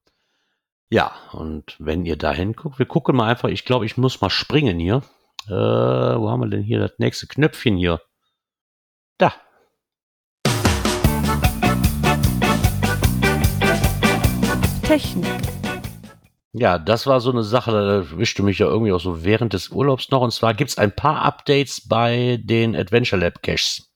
Ja, und wenn ihr da hinguckt, wir gucken mal einfach, ich glaube, ich muss mal springen hier. Äh, wo haben wir denn hier das nächste Knöpfchen hier? Da. Technik. Ja, das war so eine Sache, da erwischte mich ja irgendwie auch so während des Urlaubs noch. Und zwar gibt es ein paar Updates bei den Adventure Lab Caches.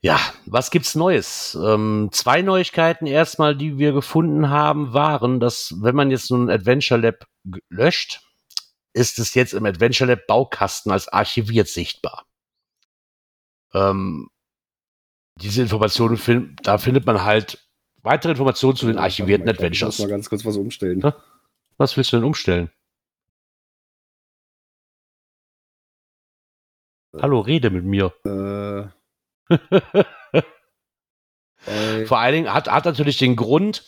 Ja, was gibt's Neues? Ähm, zwei Neuigkeiten erstmal, die wir gefunden haben, waren, dass wenn man jetzt so ein Adventure Lab löscht, ist es jetzt im Adventure Lab Baukasten als archiviert sichtbar. Ähm, diese Informationen, fin- da findet man halt weitere Informationen zu den archivierten mal, Ich muss Adventures. mal ganz kurz was umstellen. Was willst du denn umstellen? Hallo, rede mit mir. Äh, (laughs) Vor allen Dingen hat, hat natürlich den Grund,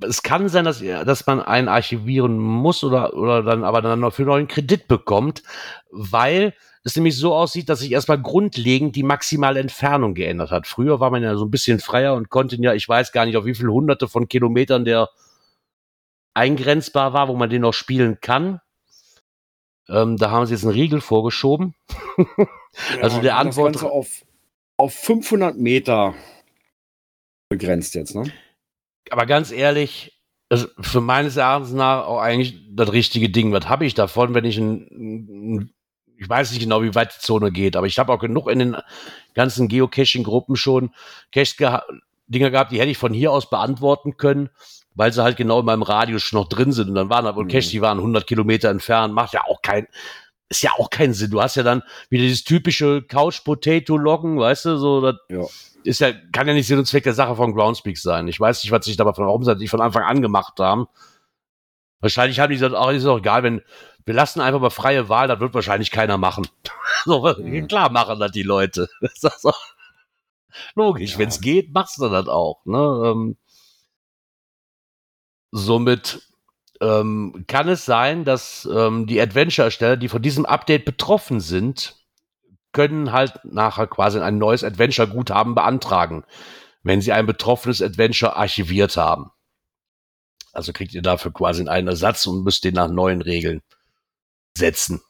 es kann sein, dass, dass man einen archivieren muss oder, oder dann aber dann noch für neuen Kredit bekommt, weil es nämlich so aussieht, dass sich erstmal grundlegend die maximale Entfernung geändert hat. Früher war man ja so ein bisschen freier und konnte ja, ich weiß gar nicht, auf wie viele hunderte von Kilometern der eingrenzbar war, wo man den noch spielen kann. Ähm, da haben sie jetzt einen Riegel vorgeschoben. (laughs) also der das Antwort- Ganze auf, auf 500 Meter begrenzt jetzt, ne? aber ganz ehrlich, also für meines Erachtens nach auch eigentlich das richtige Ding. Was habe ich davon, wenn ich ein, ein ich weiß nicht genau, wie weit die Zone geht, aber ich habe auch genug in den ganzen Geocaching-Gruppen schon Cache geha Dinger gehabt, die hätte ich von hier aus beantworten können, weil sie halt genau in meinem Radius schon noch drin sind. Und dann waren wohl Mhm. Caches, die waren 100 Kilometer entfernt. Macht ja auch kein, ist ja auch keinen Sinn. Du hast ja dann wieder dieses typische Couch-Potato-Loggen, weißt du, so, das Ja. ist ja, kann ja nicht Sinn und Zweck der Sache von Groundspeak sein. Ich weiß nicht, was sich dabei von warum sie nicht von Anfang an gemacht haben. Wahrscheinlich haben die gesagt, ach, ist doch egal, wenn, wir lassen einfach mal freie Wahl, das wird wahrscheinlich keiner machen. (laughs) so, Mhm. klar machen das die Leute. (laughs) Das doch logisch, Ja. wenn es geht, machst du das auch. Ne? Ähm, somit ähm, kann es sein, dass ähm, die Adventure-Ersteller, die von diesem Update betroffen sind, können halt nachher quasi ein neues Adventure-Guthaben beantragen, wenn sie ein betroffenes Adventure archiviert haben. Also kriegt ihr dafür quasi einen Ersatz und müsst den nach neuen Regeln setzen.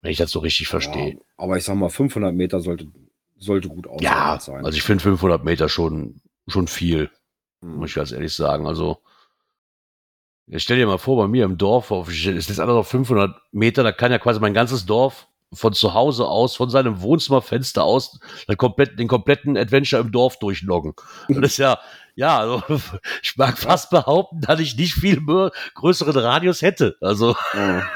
Wenn ich das so richtig verstehe. Ja, aber ich sag mal, 500 Meter sollte, sollte gut ja, sein. Also ich finde 500 Meter schon, schon viel, hm. muss ich ganz ehrlich sagen. Also ich stell dir mal vor, bei mir im Dorf, ist das alles auf 500 Meter, da kann ja quasi mein ganzes Dorf von zu Hause aus, von seinem Wohnzimmerfenster aus, den, komplett, den kompletten Adventure im Dorf durchloggen. Und das ist ja, ja, also, (laughs) ich mag fast behaupten, dass ich nicht viel mehr größeren Radius hätte. Also, ja.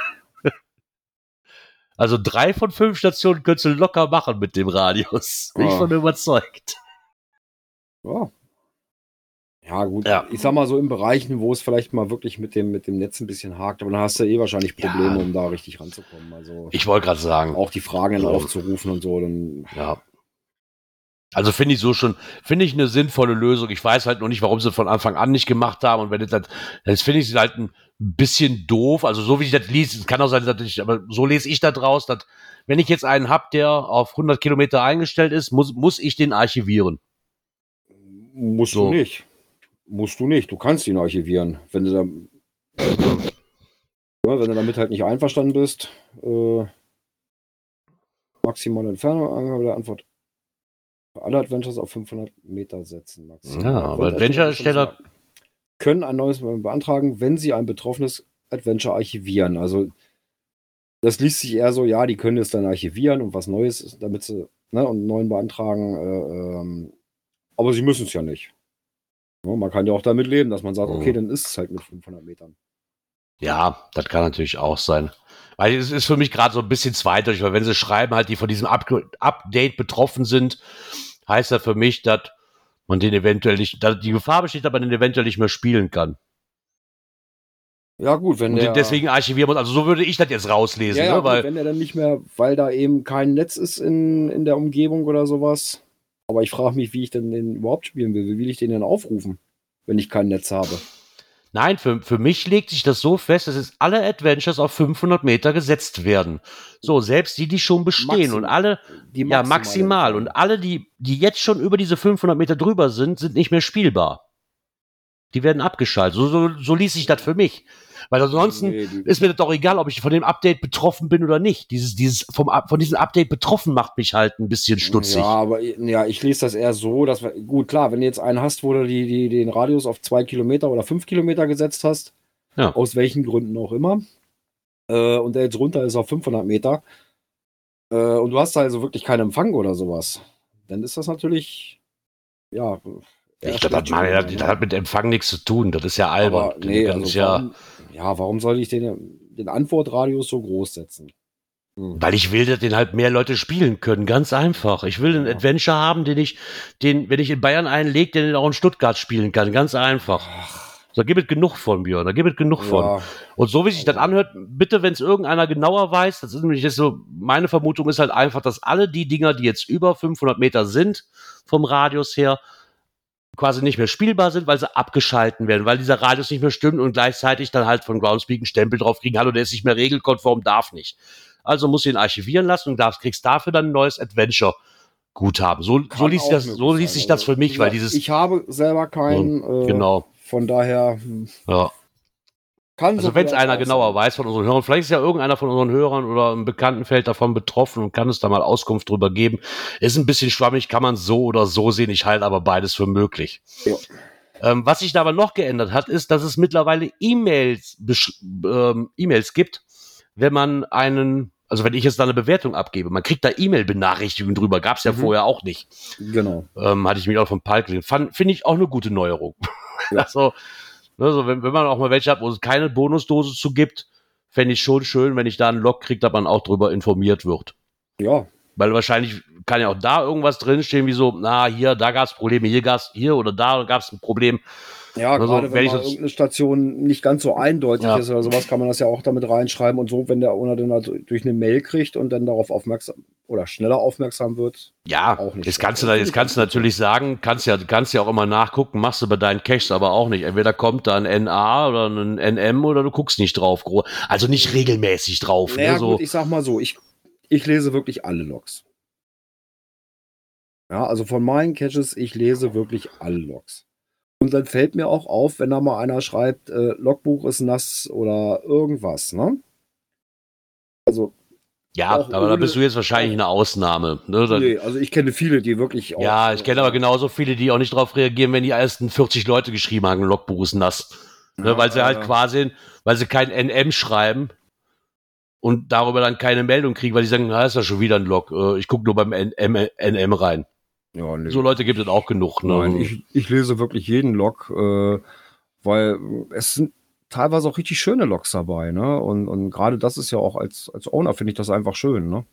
also drei von fünf Stationen könntest du locker machen mit dem Radius. Bin ja. ich von überzeugt. Ja, ja, gut. Ja. Ich sag mal so in Bereichen, wo es vielleicht mal wirklich mit dem, mit dem Netz ein bisschen hakt, aber dann hast du eh wahrscheinlich Probleme, ja. um da richtig ranzukommen. Also ich wollte gerade sagen. Auch die Fragen dann also, aufzurufen und so. Dann, ja. Also finde ich so schon, finde ich eine sinnvolle Lösung. Ich weiß halt noch nicht, warum sie von Anfang an nicht gemacht haben. Und wenn das, das finde ich halt ein bisschen doof. Also so wie ich das lese, es kann auch sein, dass ich, aber so lese ich da draus, dass wenn ich jetzt einen habe, der auf 100 Kilometer eingestellt ist, muss, muss ich den archivieren. Musst so. du nicht. Musst du nicht. Du kannst ihn archivieren. Wenn du, da, ja, wenn du damit halt nicht einverstanden bist, äh, maximale Entfernung, Angabe der Antwort. Alle Adventures auf 500 Meter setzen. Maximal. Ja, aber Adventure-Ersteller können ein neues beantragen, wenn sie ein betroffenes Adventure archivieren. Also das liest sich eher so, ja, die können es dann archivieren und was Neues, damit sie ne, und einen neuen beantragen. Äh, ähm, aber sie müssen es ja nicht. Man kann ja auch damit leben, dass man sagt, okay, mhm. dann ist es halt mit 500 Metern. Ja, das kann natürlich auch sein. Weil es ist für mich gerade so ein bisschen zweideutig, weil wenn sie schreiben halt, die von diesem Up Update betroffen sind, heißt das für mich, dass man den eventuell nicht, dass die Gefahr besteht, dass man den eventuell nicht mehr spielen kann. Ja, gut, wenn der. deswegen archivieren muss. Also so würde ich das jetzt rauslesen, ja, ja, ne? weil. Wenn er dann nicht mehr, weil da eben kein Netz ist in, in der Umgebung oder sowas. Aber ich frage mich, wie ich denn den überhaupt spielen will. Wie will ich den denn aufrufen, wenn ich kein Netz habe? Nein, für, für mich legt sich das so fest, dass jetzt alle Adventures auf 500 Meter gesetzt werden. So, selbst die, die schon bestehen Maxim, und alle, ja, maximal. Und alle, die, die jetzt schon über diese 500 Meter drüber sind, sind nicht mehr spielbar. Die werden abgeschaltet. So, so, so ließ sich das für mich. Weil ansonsten nee, ist mir das doch egal, ob ich von dem Update betroffen bin oder nicht. Dieses, dieses vom, von diesem Update betroffen macht mich halt ein bisschen stutzig. Ja, aber ja, ich lese das eher so, dass wir, gut, klar, wenn du jetzt einen hast, wo du die, die, den Radius auf zwei Kilometer oder fünf Kilometer gesetzt hast, ja. aus welchen Gründen auch immer, äh, und der jetzt runter ist auf 500 Meter, äh, und du hast also wirklich keinen Empfang oder sowas, dann ist das natürlich, ja, ich, das, hat, man, das, hat mit Empfang nichts zu tun. Das ist ja albern. Aber, nee, also ja, ja, warum soll ich den, den Antwortradius so groß setzen? Hm. Weil ich will, dass den halt mehr Leute spielen können. Ganz einfach. Ich will einen ja. Adventure haben, den ich, den, wenn ich in Bayern einlege, den auch in Stuttgart spielen kann. Ganz einfach. So, da gibt es genug von, Björn. Da gibt es genug ja. von. Und so wie sich das anhört, bitte, wenn es irgendeiner genauer weiß, das ist nämlich jetzt so, meine Vermutung ist halt einfach, dass alle die Dinger, die jetzt über 500 Meter sind, vom Radius her, quasi nicht mehr spielbar sind, weil sie abgeschalten werden, weil dieser Radius nicht mehr stimmt und gleichzeitig dann halt von Groundspeak einen Stempel drauf kriegen, hallo, der ist nicht mehr regelkonform, darf nicht. Also muss ihn archivieren lassen und darfst, kriegst dafür dann ein neues Adventure. Guthaben. So, so liest, das, so liest sich das für mich, also, weil dieses. Ich habe selber keinen. Äh, genau. Von daher. Hm. Ja. Kann also wenn es einer genauer weiß von unseren Hörern, vielleicht ist ja irgendeiner von unseren Hörern oder im Bekanntenfeld davon betroffen und kann es da mal Auskunft drüber geben. Ist ein bisschen schwammig, kann man so oder so sehen. Ich halte aber beides für möglich. Ja. Ähm, was sich da aber noch geändert hat, ist, dass es mittlerweile E-Mails ähm, E-Mails gibt, wenn man einen, also wenn ich jetzt da eine Bewertung abgebe, man kriegt da E-Mail-Benachrichtigungen drüber, gab es ja mhm. vorher auch nicht. Genau. Ähm, hatte ich mich auch vom Palk gesehen. Finde ich auch eine gute Neuerung. Ja. (laughs) also, also wenn, wenn man auch mal welche hat, wo es keine Bonusdose zu gibt, fände ich schon schön, wenn ich da einen Log kriege, dass man auch drüber informiert wird. Ja. Weil wahrscheinlich kann ja auch da irgendwas drinstehen, wie so, na, hier, da gab es Probleme, hier gab es, hier oder da gab es ein Problem. Ja, also, gerade wenn, wenn mal irgendeine Station nicht ganz so eindeutig ja. ist oder sowas, kann man das ja auch damit reinschreiben und so, wenn der Owner dann halt durch eine Mail kriegt und dann darauf aufmerksam, oder schneller aufmerksam wird. Ja, Auch nicht jetzt kannst du, jetzt kannst du natürlich sagen, kannst ja, kannst ja auch immer nachgucken, machst du bei deinen Caches aber auch nicht. Entweder kommt da ein NA oder ein NM oder du guckst nicht drauf. Also nicht regelmäßig drauf. Naja, ne, so. gut, ich sag mal so, ich, ich lese wirklich alle Logs. Ja, also von meinen Caches, ich lese wirklich alle Logs. Und dann fällt mir auch auf, wenn da mal einer schreibt, äh, Logbuch ist nass oder irgendwas, ne? Also, ja, aber da ohne- bist du jetzt wahrscheinlich eine Ausnahme. Ne? Da, nee, also ich kenne viele, die wirklich auch. Ja, ich kenne aber genauso viele, die auch nicht darauf reagieren, wenn die ersten 40 Leute geschrieben haben, Logbuch ist nass. Ne, Ja, weil sie halt äh, quasi, weil sie kein NM schreiben und darüber dann keine Meldung kriegen, weil die sagen, na, ist ja schon wieder ein Log. Äh, Ich gucke nur beim NM, NM rein. Ja, nee. So Leute gibt es auch genug. Ne? Nein, ich, ich lese wirklich jeden Log, äh, weil es sind teilweise auch richtig schöne Logs dabei, ne? Und, und gerade das ist ja auch als, als Owner finde ich das einfach schön, ne?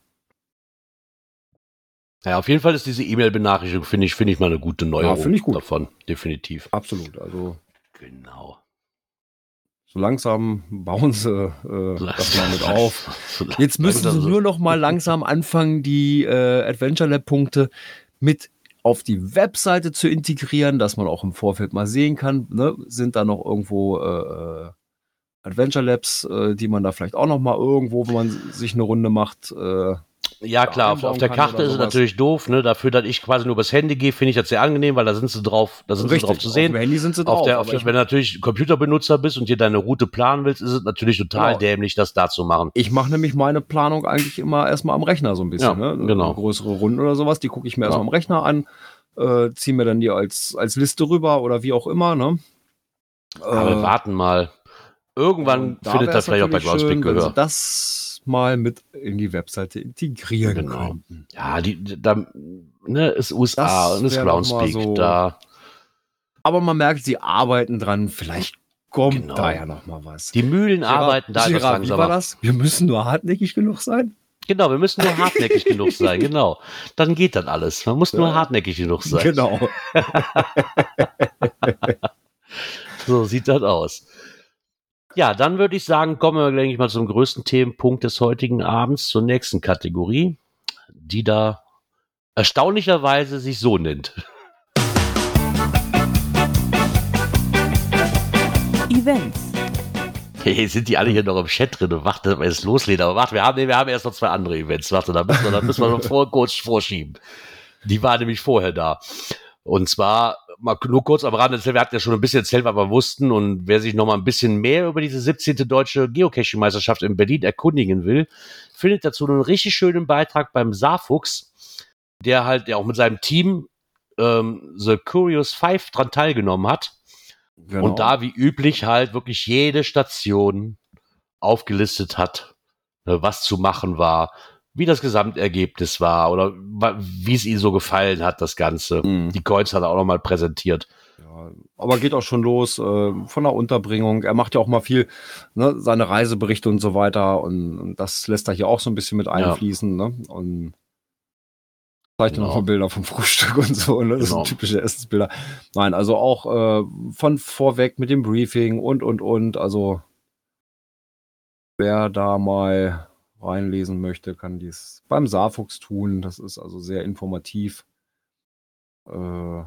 ja, auf jeden Fall ist diese E-Mail-Benachrichtigung, finde ich, finde ich mal eine gute Neuerung ich gut. davon. Definitiv. Absolut. Also Genau. so langsam bauen sie äh, das mal mit (laughs) auf. Jetzt müssen sie nur noch mal langsam anfangen, die äh, Adventure Lab Punkte mit auf die Webseite zu integrieren, dass man auch im Vorfeld mal sehen kann, ne? sind da noch irgendwo äh, Adventure Labs, äh, die man da vielleicht auch noch mal irgendwo, wenn man sich eine Runde macht, äh, Ja, klar, auf, auf der Karte ist es natürlich doof, ne? Dafür, dass ich quasi nur übers Handy gehe, finde ich das sehr angenehm, weil da sind sie drauf, da sind sie drauf zu Auf sehen. dem Handy sind sie drauf. Auf der, auf der, wenn du natürlich Computerbenutzer bist und dir deine Route planen willst, ist es natürlich total Genau. dämlich, das da zu machen. ich mache nämlich meine Planung eigentlich immer erstmal am Rechner so ein bisschen. Ja, ne? genau. Größere Runden oder sowas, die gucke ich mir Ja. erstmal am Rechner an, äh, ziehe mir dann die als, als Liste rüber oder wie auch immer. Ne? Aber wir Äh, warten mal. Irgendwann da findet das vielleicht auch bei Groundspeak Gehör. das mal mit in die Webseite integrieren Genau. könnten. Ja, die, da, ne, ist USA Das und ist Groundspeak so- da. Aber man merkt, sie arbeiten dran. Vielleicht kommt Genau. da ja noch mal was. Die Mühlen arbeiten da etwas Gerard, wie war langsamer. das? Wir müssen nur hartnäckig genug sein. Genau, wir müssen nur hartnäckig genug (laughs) sein, genau. Dann geht dann alles. Man muss nur Ja. hartnäckig genug sein. Genau. (laughs) So sieht das aus. Ja, dann würde ich sagen, kommen wir, denke ich mal, zum größten Themenpunkt des heutigen Abends, zur nächsten Kategorie, die da erstaunlicherweise sich so nennt. Events. Hey, sind die alle hier noch im Chat drin? Warte, wenn es losgeht. Aber warte, wir haben, nee, wir haben erst noch zwei andere Events. Warte, da müssen wir, da müssen wir noch vor, kurz vorschieben. Die waren nämlich vorher da. Und zwar, mal nur kurz am Rande, wir hatten ja schon ein bisschen erzählt, was wir wussten. Und wer sich noch mal ein bisschen mehr über diese 17. deutsche Geocaching-Meisterschaft in Berlin erkundigen will, findet dazu einen richtig schönen Beitrag beim Saarfuchs, der halt ja auch mit seinem Team ähm, The Curious Five dran teilgenommen hat. genau. Und da wie üblich halt wirklich jede Station aufgelistet hat, ne, was zu machen war, wie das Gesamtergebnis war oder wie es ihnen so gefallen hat, das Ganze. Mhm. Die Coins hat er auch nochmal präsentiert. Ja, aber geht auch schon los äh, von der Unterbringung. Er macht ja auch mal viel, ne, seine Reiseberichte und so weiter. Und, und das lässt er hier auch so ein bisschen mit einfließen. Ne? Und zeigt Genau. noch mal Bilder vom (laughs) Frühstück und so. Ne? Das Genau. sind typische Essensbilder. Nein, also auch äh, von vorweg mit dem Briefing und, und, und. Also wer da mal reinlesen möchte, kann dies beim Saarfuchs tun. Das ist also sehr informativ. Äh,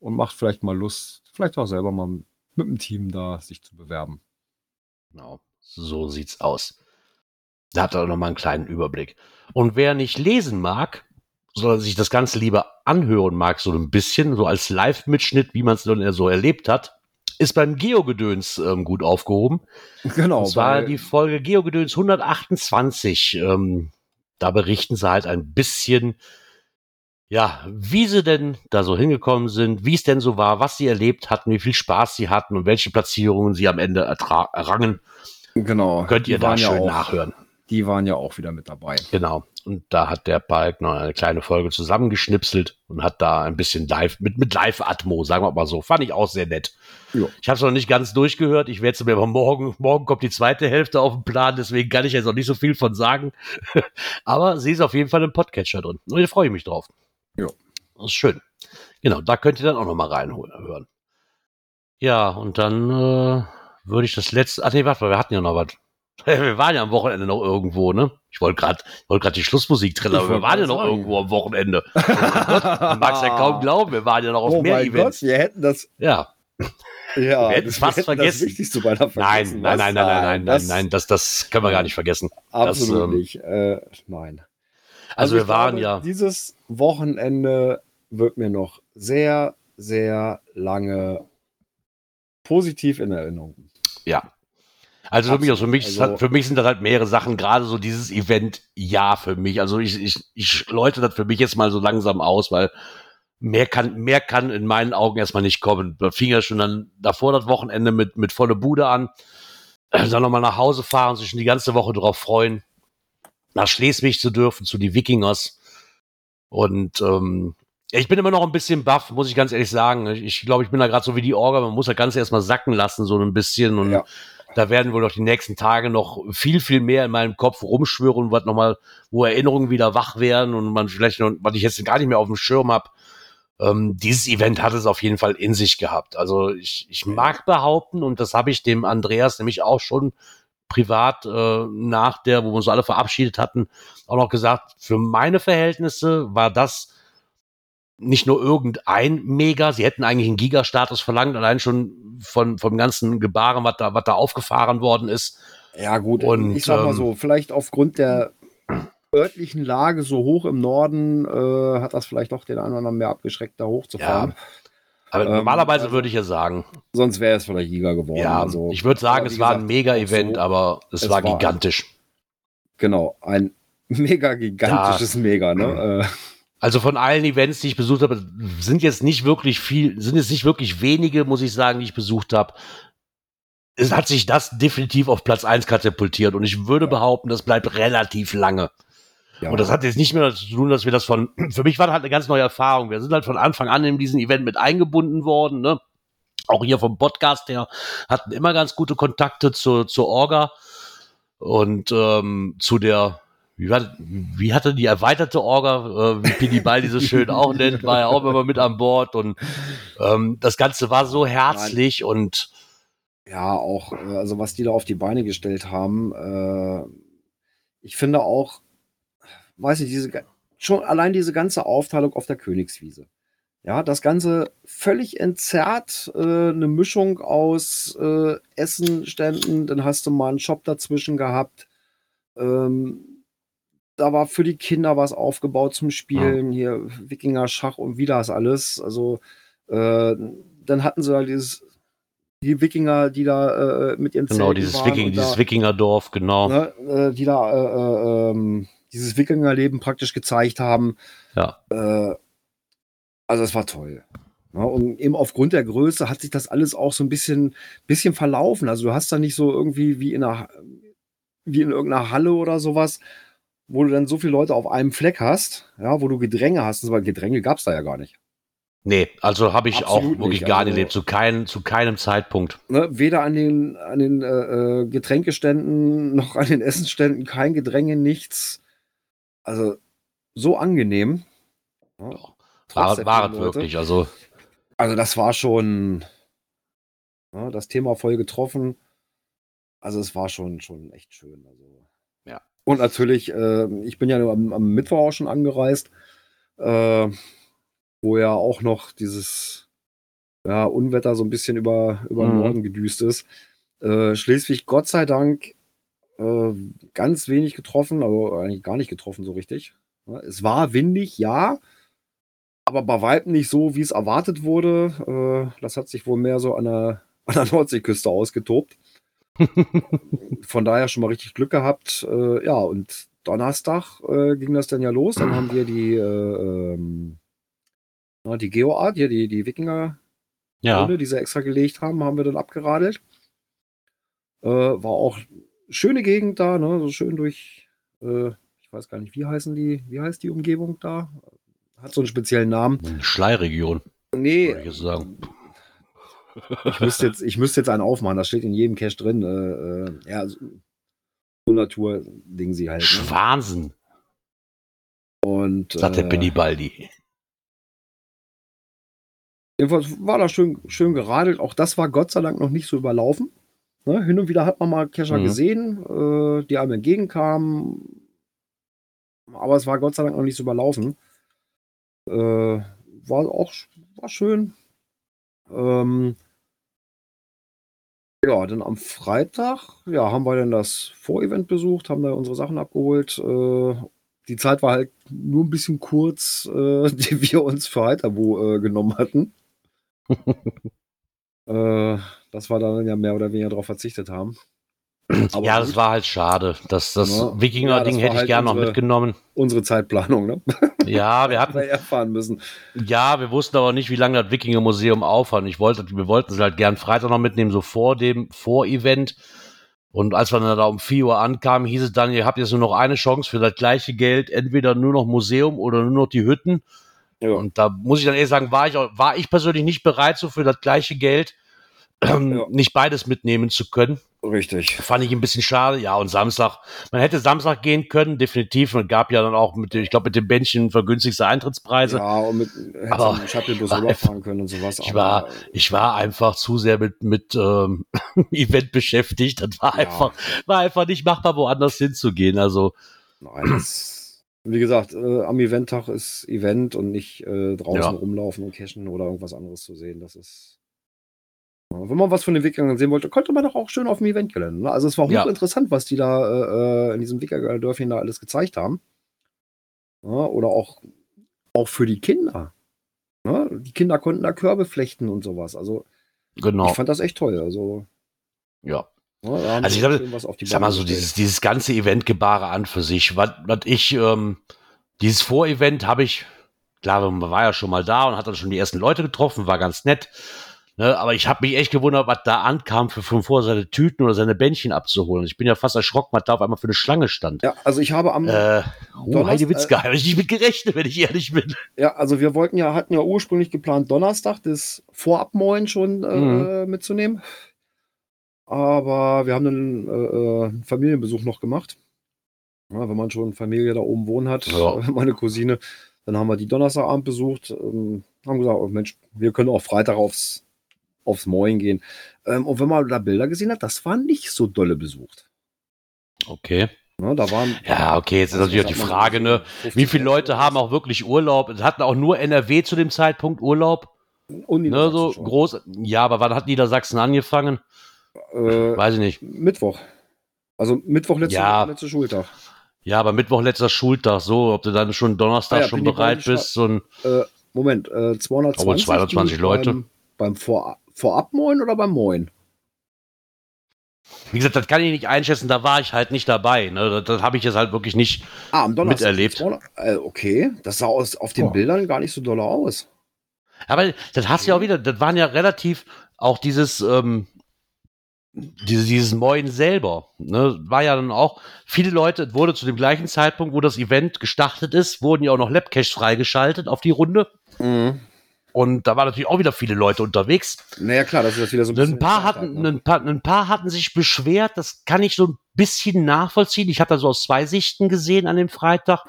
und macht vielleicht mal Lust, vielleicht auch selber mal mit dem Team da sich zu bewerben. Genau, so sieht's aus. Da hat er noch mal einen kleinen Überblick. Und wer nicht lesen mag, sondern sich das Ganze lieber anhören mag, so ein bisschen, so als Live-Mitschnitt, wie man es dann so erlebt hat, ist beim Geogedöns ähm, gut aufgehoben. Genau. Und zwar weil- die Folge Geogedöns 128. Ähm, da berichten sie halt ein bisschen, ja, wie sie denn da so hingekommen sind, wie es denn so war, was sie erlebt hatten, wie viel Spaß sie hatten und welche Platzierungen sie am Ende errangen. genau. Könnt ihr da ja schön auch, nachhören. Die waren ja auch wieder mit dabei. Genau. Und da hat der Palk noch eine kleine Folge zusammengeschnipselt und hat da ein bisschen live, mit, mit Live-Atmo, sagen wir mal so. Fand ich auch sehr nett. Jo. Ich habe es noch nicht ganz durchgehört. Ich werde es mir aber morgen, morgen kommt die zweite Hälfte auf den Plan, deswegen kann ich jetzt noch nicht so viel von sagen. (laughs) aber sie ist auf jeden Fall im Podcatcher drin. Und da freue ich mich drauf. Jo. Das ist schön. Genau, da könnt ihr dann auch noch mal reinhören. Ja, und dann äh, würde ich das letzte. Ach nee, warte, wir hatten ja noch was. (laughs) Wir waren ja am Wochenende noch irgendwo, ne? Ich wollte gerade wollt grad die Schlussmusik drin, aber wir waren ja noch sagen. irgendwo am Wochenende. Oh man mag es ja kaum glauben, wir waren ja noch auf (laughs) oh mehr Events. Gott, wir hätten das. Ja. Ja, wir hätten es fast vergessen. Das Wichtigste bei der nein, nein, nein, nein, nein, nein, das, nein, nein, das, das können wir gar nicht vergessen. Absolut das, ähm, nicht. Äh, nein. Also, also wir waren glaube, ja. Dieses Wochenende wird mir noch sehr, sehr lange positiv in Erinnerung. Ja. Also für mich, also für, mich, also, für mich sind das halt mehrere Sachen, gerade so dieses Event, ja, für mich. Also ich, ich, ich läute das für mich jetzt mal so langsam aus, weil mehr kann, mehr kann in meinen Augen erstmal nicht kommen. Da fing ja schon dann davor das Wochenende mit, mit volle Bude an. Dann nochmal nach Hause fahren, sich schon die ganze Woche darauf freuen, nach Schleswig zu dürfen, zu die Wikingers. Und ähm, ich bin immer noch ein bisschen baff, muss ich ganz ehrlich sagen. Ich, ich glaube, ich bin da gerade so wie die Orga, man muss das Ganze erstmal sacken lassen, so ein bisschen. Und ja. Da werden wohl noch die nächsten Tage noch viel, viel mehr in meinem Kopf rumschwören, was nochmal, wo Erinnerungen wieder wach werden und man vielleicht noch, was ich jetzt gar nicht mehr auf dem Schirm habe. Ähm, dieses Event hat es auf jeden Fall in sich gehabt. Also ich, ich mag behaupten, und das habe ich dem Andreas nämlich auch schon privat äh, nach der, wo wir uns alle verabschiedet hatten, auch noch gesagt, für meine Verhältnisse war das nicht nur irgendein Mega, sie hätten eigentlich einen Giga-Status verlangt, allein schon von, vom ganzen Gebaren, was da, was da aufgefahren worden ist. Ja, gut, und, ich sag mal so, ähm, vielleicht aufgrund der örtlichen Lage so hoch im Norden äh, hat das vielleicht doch den einen oder anderen mehr abgeschreckt, da hochzufahren. Ja. Aber ähm, normalerweise also, würde ich ja sagen. Sonst wäre es vielleicht Giga geworden. Ja, also, ich würde sagen, es war ein Mega-Event, so, aber es, es war, war gigantisch. Genau, ein (laughs) mega gigantisches. Mega, ne? (clears throat) Also von allen Events, die ich besucht habe, sind jetzt nicht wirklich viel, sind jetzt nicht wirklich wenige, muss ich sagen, die ich besucht habe. Es hat sich das definitiv auf Platz eins katapultiert und ich würde ja. behaupten, das bleibt relativ lange. Ja. Und das hat jetzt nicht mehr zu tun, dass wir das von, (clears throat) für mich war das halt eine ganz neue Erfahrung. Wir sind halt von Anfang an in diesen Event mit eingebunden worden, ne? Auch hier vom Podcast her hatten immer ganz gute Kontakte zur, zur Orga und ähm, zu der wie, war, wie hatte die erweiterte Orga, äh, wie Pini Ball dieses schön auch nennt, war ja auch immer mit an Bord und ähm, das Ganze war so herzlich Nein. und ja, auch, äh, also was die da auf die Beine gestellt haben, äh, ich finde auch, weiß ich, diese, schon allein diese ganze Aufteilung auf der Königswiese. Ja, das Ganze völlig entzerrt, äh, eine Mischung aus äh, Essenständen, dann hast du mal einen Shop dazwischen gehabt. Ähm, da war für die Kinder was aufgebaut zum Spielen, ja. hier Wikinger Schach und wie das alles. Also äh, dann hatten sie halt dieses die Wikinger, die da äh, mit ihren genau dieses waren Wiking, dieses da, Wikingerdorf, genau, ne, äh, die da äh, äh, ähm, dieses Wikingerleben praktisch gezeigt haben. Ja. Äh, also es war toll. Ja, und eben aufgrund der Größe hat sich das alles auch so ein bisschen, bisschen verlaufen. Also du hast da nicht so irgendwie wie in einer, wie in irgendeiner Halle oder sowas, wo du dann so viele Leute auf einem Fleck hast, ja, wo du Gedränge hast, aber Gedränge gab es da ja gar nicht. Nee, also habe ich Absolut auch wirklich nicht. gar nicht also, erlebt, zu, kein, zu keinem Zeitpunkt. Ne, weder an den, an den äh, äh Getränkeständen (laughs) noch an den Essensständen, kein Gedränge, nichts. Also so angenehm. Ja, war, war es wirklich, also. Also das war schon ja, das Thema voll getroffen. Also es war schon, schon echt schön. Also und natürlich, äh, ich bin ja am, am, Mittwoch auch schon angereist, äh, wo ja auch noch dieses ja, Unwetter so ein bisschen über, über mhm. Norden gedüst ist. Äh, Schleswig, Gott sei Dank, äh, ganz wenig getroffen, aber eigentlich gar nicht getroffen so richtig. Es war windig, ja, aber bei weitem nicht so, wie es erwartet wurde. Äh, das hat sich wohl mehr so an der, (laughs) an der Nordseeküste ausgetobt. (laughs) Von daher schon mal richtig Glück gehabt. Äh, ja, und Donnerstag äh, ging das dann ja los. Dann haben wir die, äh, ähm, die Geoart, hier die, die Wikinger, ja. die sie extra gelegt haben, haben wir dann abgeradelt. Äh, war auch schöne Gegend da, ne? so schön durch, äh, ich weiß gar nicht, wie heißen die, wie heißt die Umgebung da? Hat so einen speziellen Namen. Schleiregion. Nee, ich müsste jetzt, ich müsste jetzt einen aufmachen, das steht in jedem Cache drin. Äh, äh, ja, so Natur-Ding sie halt. Ne? Wahnsinn. Und. Sagt der Benny Baldi. Jedenfalls war da schön, schön geradelt. Auch das war Gott sei Dank noch nicht so überlaufen. Ne? Hin und wieder hat man mal Kescher Mhm. gesehen, äh, die einem entgegenkamen. Aber es war Gott sei Dank noch nicht so überlaufen. Äh, war auch war schön. Ähm, ja, dann am Freitag, ja, haben wir dann das Vorevent besucht, haben da unsere Sachen abgeholt. Äh, die Zeit war halt nur ein bisschen kurz, äh, (laughs) die wir uns für Heiterbo äh, genommen hatten. (laughs) äh, dass wir dann ja mehr oder weniger darauf verzichtet haben. (clears throat) Aber ja, gut, das war halt schade. Das, das Ja. Ja, Wikinger-Ding war hätte ich halt gerne noch mitgenommen. unsere Zeitplanung, ne? (laughs) Ja, wir Hatten wir erfahren müssen. ja, wir wussten aber nicht, wie lange das Wikinger-Museum aufhat. Ich wollte, wir wollten es halt gern Freitag noch mitnehmen, so vor dem Vor-Event. Und als wir dann da um 4 Uhr ankamen, hieß es dann, ihr habt jetzt nur noch eine Chance für das gleiche Geld, entweder nur noch Museum oder nur noch die Hütten. Ja. Und da muss ich dann ehrlich sagen, war ich, auch- war ich persönlich nicht bereit, so für das gleiche Geld ähm, (clears throat) Ja. nicht beides mitnehmen zu können. Richtig. Fand ich ein bisschen schade. Ja, und Samstag, man hätte Samstag gehen können, definitiv. Und gab ja dann auch mit, dem- ich glaube, mit dem Bändchen vergünstigste Eintrittspreise. Ja, und mit Aber- Shuttlebus rüberfahren (laughs) können und sowas. Ich aber- war, ich war einfach zu sehr mit, mit ähm, (laughs) Event beschäftigt. Das war Ja. einfach, war einfach nicht machbar, woanders hinzugehen. Also, Nein, das, wie gesagt, äh, am Eventtag ist Event und nicht äh, draußen Ja. rumlaufen und cashen oder irgendwas anderes zu sehen. Das ist. Ja, wenn man was von den Wikingern sehen wollte, konnte man doch auch schön auf dem Eventgelände. Ne? Also es war Ja. hochinteressant, was die da äh, äh, in diesem Wikinger-Dörfchen da alles gezeigt haben. Ja, oder auch, auch für die Kinder. Ne? Die Kinder konnten da Körbe flechten und sowas. Also genau. ich fand das echt toll. Also, Ja. haben Also ich glaube, Ich sag mal so, dieses, dieses ganze Eventgebare an für sich, was, was ich, ähm, dieses Vorevent habe ich, klar, man war ja schon mal da und hat dann schon die ersten Leute getroffen, war ganz nett. Ne, aber ich habe mich echt gewundert, was da ankam, für fünf Uhr seine Tüten oder seine Bändchen abzuholen. Ich bin ja fast erschrocken, was da auf einmal für eine Schlange stand. Ja, also ich habe am, Äh, oh, Donnerstag- Heidewitzka, habe ich nicht mit gerechnet, wenn ich ehrlich bin. Ja, also wir wollten ja, hatten ja ursprünglich geplant, Donnerstag das Vorabmoin schon äh, Mhm. mitzunehmen. Aber wir haben einen, äh, äh, einen Familienbesuch noch gemacht. Ja, wenn man schon Familie da oben wohnen hat, Ja. (laughs) meine Cousine, dann haben wir die Donnerstagabend besucht, ähm, haben gesagt, oh Mensch, wir können auch Freitag aufs, aufs Moin gehen. Ähm, und wenn man da Bilder gesehen hat, das war nicht so dolle besucht. Okay. Ja, da waren, Ja, okay, jetzt ist natürlich auch die Frage, ne, 50 wie viele Leute haben auch wirklich Urlaub? Es hatten auch nur NRW zu dem Zeitpunkt Urlaub. Und Ne, so schon. groß. Ja, aber wann hat Niedersachsen angefangen? Äh, Weiß ich nicht. Mittwoch. Also Mittwoch letzte, Ja. letzte Schultag. Ja, aber Mittwoch letzter Schultag, so, ob du dann schon Donnerstag Ah ja, schon bereit bist. So ein, Äh, Moment, äh, 220. Oh, 220 die Leute. Beim, beim Vor Vorabmoin oder beim Moin? wie gesagt, das kann ich nicht einschätzen, da war ich halt nicht dabei. Ne? Das, das habe ich jetzt halt wirklich nicht. Ah. Miterlebt. 200 Äh, okay, das sah aus, auf den Oh. Bildern gar nicht so doll aus. Aber das hast du ja auch wieder, das waren ja relativ auch dieses, ähm, diese, dieses Moin selber. Ne? War ja dann auch, viele Leute, es wurde zu dem gleichen Zeitpunkt, wo das Event gestartet ist, wurden ja auch noch Labcaches freigeschaltet auf die Runde. Und da waren natürlich auch wieder viele Leute unterwegs. Naja, klar, das ist jetzt wieder so ein Ein paar, hatten, halt, ne? ein, paar, ein paar hatten sich beschwert, das kann ich so ein bisschen nachvollziehen. Ich habe da so aus zwei Sichten gesehen an dem Freitag,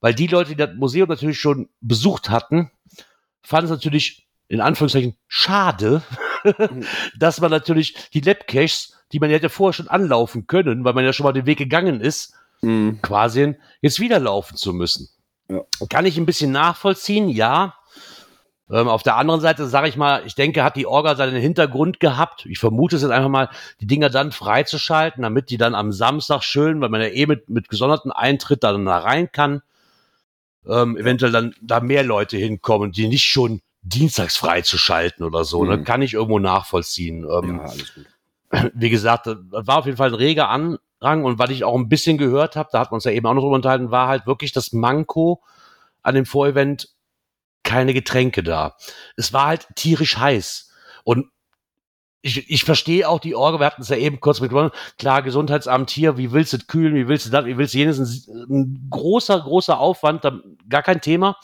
weil die Leute, die das Museum natürlich schon besucht hatten, fanden es natürlich in Anführungszeichen schade, (laughs) dass man natürlich die Labcaches, die man ja hätte vorher schon anlaufen können, weil man ja schon mal den Weg gegangen ist, Mhm. quasi jetzt wieder laufen zu müssen. Ja. Kann ich ein bisschen nachvollziehen, ja. Ähm, auf der anderen Seite sage ich mal, ich denke, hat die Orga seinen Hintergrund gehabt. Ich vermute es jetzt einfach mal, die Dinger dann freizuschalten, damit die dann am Samstag schön, weil man ja eh mit, mit gesonderten Eintritt dann da rein kann, ähm, eventuell dann da mehr Leute hinkommen, die nicht schon dienstags freizuschalten oder so. Ne? Mhm. Kann ich irgendwo nachvollziehen. Ähm, Ja, alles gut. wie gesagt, das war auf jeden Fall ein reger Anrang und was ich auch ein bisschen gehört habe, da hat man uns ja eben auch noch drüber unterhalten, war halt wirklich das Manko an dem Vorevent keine Getränke da. Es war halt tierisch heiß und ich, ich verstehe auch die Orga, wir hatten es ja eben kurz mit, klar, Gesundheitsamt hier, wie willst du es kühlen, wie willst du das, wie willst du jenes, ein, ein großer, großer Aufwand, da, gar kein Thema.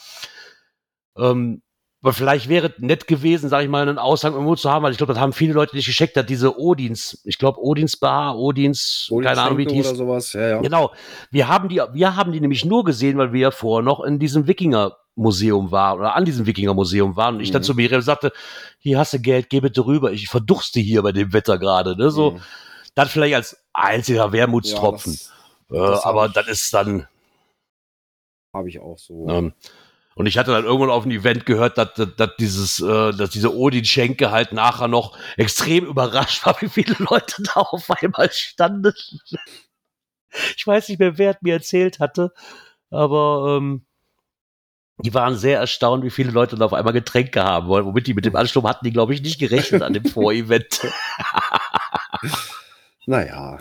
Ähm, aber vielleicht wäre es nett gewesen, sage ich mal, einen Aushang irgendwo zu haben, weil ich glaube, das haben viele Leute nicht gescheckt, dass diese Odins, ich glaube Odins Bar, Odins, keine Ahnung, wie die oder sowas. Ja, ja. Genau. Wir haben die, wir haben die nämlich nur gesehen, weil wir ja vorher noch in diesem Wikinger Museum waren oder an diesem Wikinger-Museum waren und ich dann Mhm. zu Miriam sagte, hier hast du Geld, geh bitte rüber, ich verdurste hier bei dem Wetter gerade, ne, so, Mhm. dann vielleicht als einziger Wermutstropfen, Ja, äh, das aber ich- das ist dann, Habe ich auch so. ähm, und ich hatte dann irgendwann auf dem Event gehört, dass, dass, dass dieses, äh, dass diese Odin-Schenke halt nachher noch extrem überrascht war, (laughs) wie viele Leute da auf einmal standen. Ich weiß nicht mehr, wer es mir erzählt hatte, aber ähm, die waren sehr erstaunt, wie viele Leute da auf einmal Getränke haben wollen. Womit die mit dem Ansturm hatten die, glaube ich, nicht gerechnet an dem (laughs) Vorevent. Naja.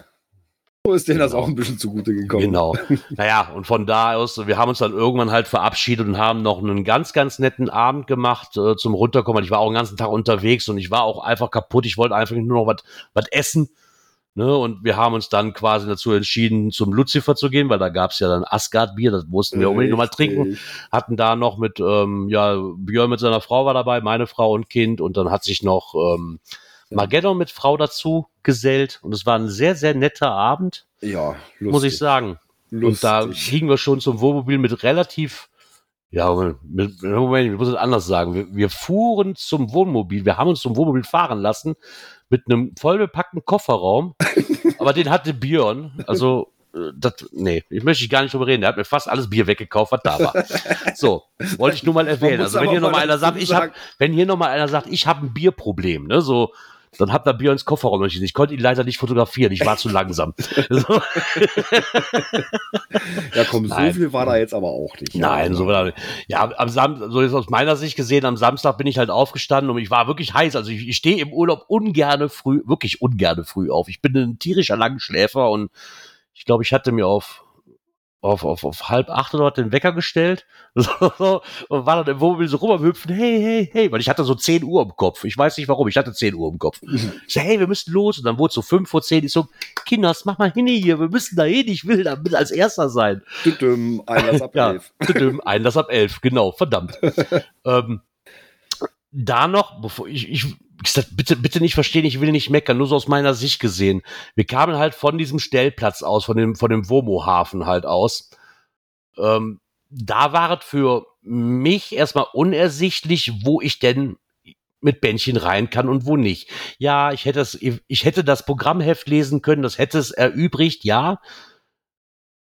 So ist denen das auch ein bisschen zugute gekommen. Genau. (laughs) Naja, und von da aus, wir haben uns dann irgendwann halt verabschiedet und haben noch einen ganz, ganz netten Abend gemacht äh, zum Runterkommen. Ich war auch den ganzen Tag unterwegs und ich war auch einfach kaputt. Ich wollte einfach nur noch was essen. Ne? Und wir haben uns dann quasi dazu entschieden, zum Lucifer zu gehen, weil da gab es ja dann Asgard-Bier, das mussten wir unbedingt nochmal trinken. Hatten da noch mit, ähm, ja, Björn mit seiner Frau war dabei, meine Frau und Kind und dann hat sich noch ähm, Mageddon mit Frau dazu gesellt und es war ein sehr, sehr netter Abend, Ja, lustig. muss ich sagen. Und da Lustig. kriegen wir schon zum Wohnmobil mit relativ, ja, mit, Moment, ich muss es anders sagen. Wir, wir fuhren zum Wohnmobil, wir haben uns zum Wohnmobil fahren lassen mit einem vollbepackten Kofferraum, (laughs) aber den hatte Björn, also äh, das, nee, ich möchte gar nicht drüber reden. Der hat mir fast alles Bier weggekauft, was da war. (laughs) So, wollte ich nur mal erwähnen. Also wenn hier mal noch mal einer sagt, ich hab, sagen- wenn hier noch mal einer sagt, ich habe ein Bierproblem, ne, so, dann hat da Björns Kofferraum entschieden. Ich konnte ihn leider nicht fotografieren, ich war zu langsam. (laughs) So. Ja, komm, so Nein. viel war da jetzt aber auch nicht. Nein, so war nicht. Ja, am Sam so ist aus meiner Sicht gesehen, am Samstag bin ich halt aufgestanden und ich war wirklich heiß. Also ich, ich stehe im Urlaub ungerne früh, wirklich ungerne früh auf. Ich bin ein tierischer Langschläfer und ich glaube, ich hatte mir auf auf, auf, auf halb acht oder den Wecker gestellt (laughs) so, und war dann im Wohnmobil so rum am Hüpfen, hey, hey, hey, weil ich hatte so 10 Uhr im Kopf. Ich weiß nicht warum, ich hatte 10 Uhr im Kopf. Ich so, hey, wir müssen los. Und dann wurde es so 5 vor 10. Ich so, Kinders, mach mal hin hier, wir müssen da hin, ich will damit als Erster sein. Düdüm, Einlass ab (laughs) Ja, elf. tüdüm, Einlass ab 11, genau, verdammt. (laughs) ähm, da noch, bevor ich, ich, wie gesagt, bitte, bitte nicht verstehen, ich will nicht meckern, nur so aus meiner Sicht gesehen. Wir kamen halt von diesem Stellplatz aus, von dem, von dem Womo-Hafen halt aus. Ähm, da war es für mich erstmal unersichtlich, wo ich denn mit Bändchen rein kann und wo nicht. Ja, ich hätte das, ich hätte das Programmheft lesen können, das hätte es erübrigt, ja.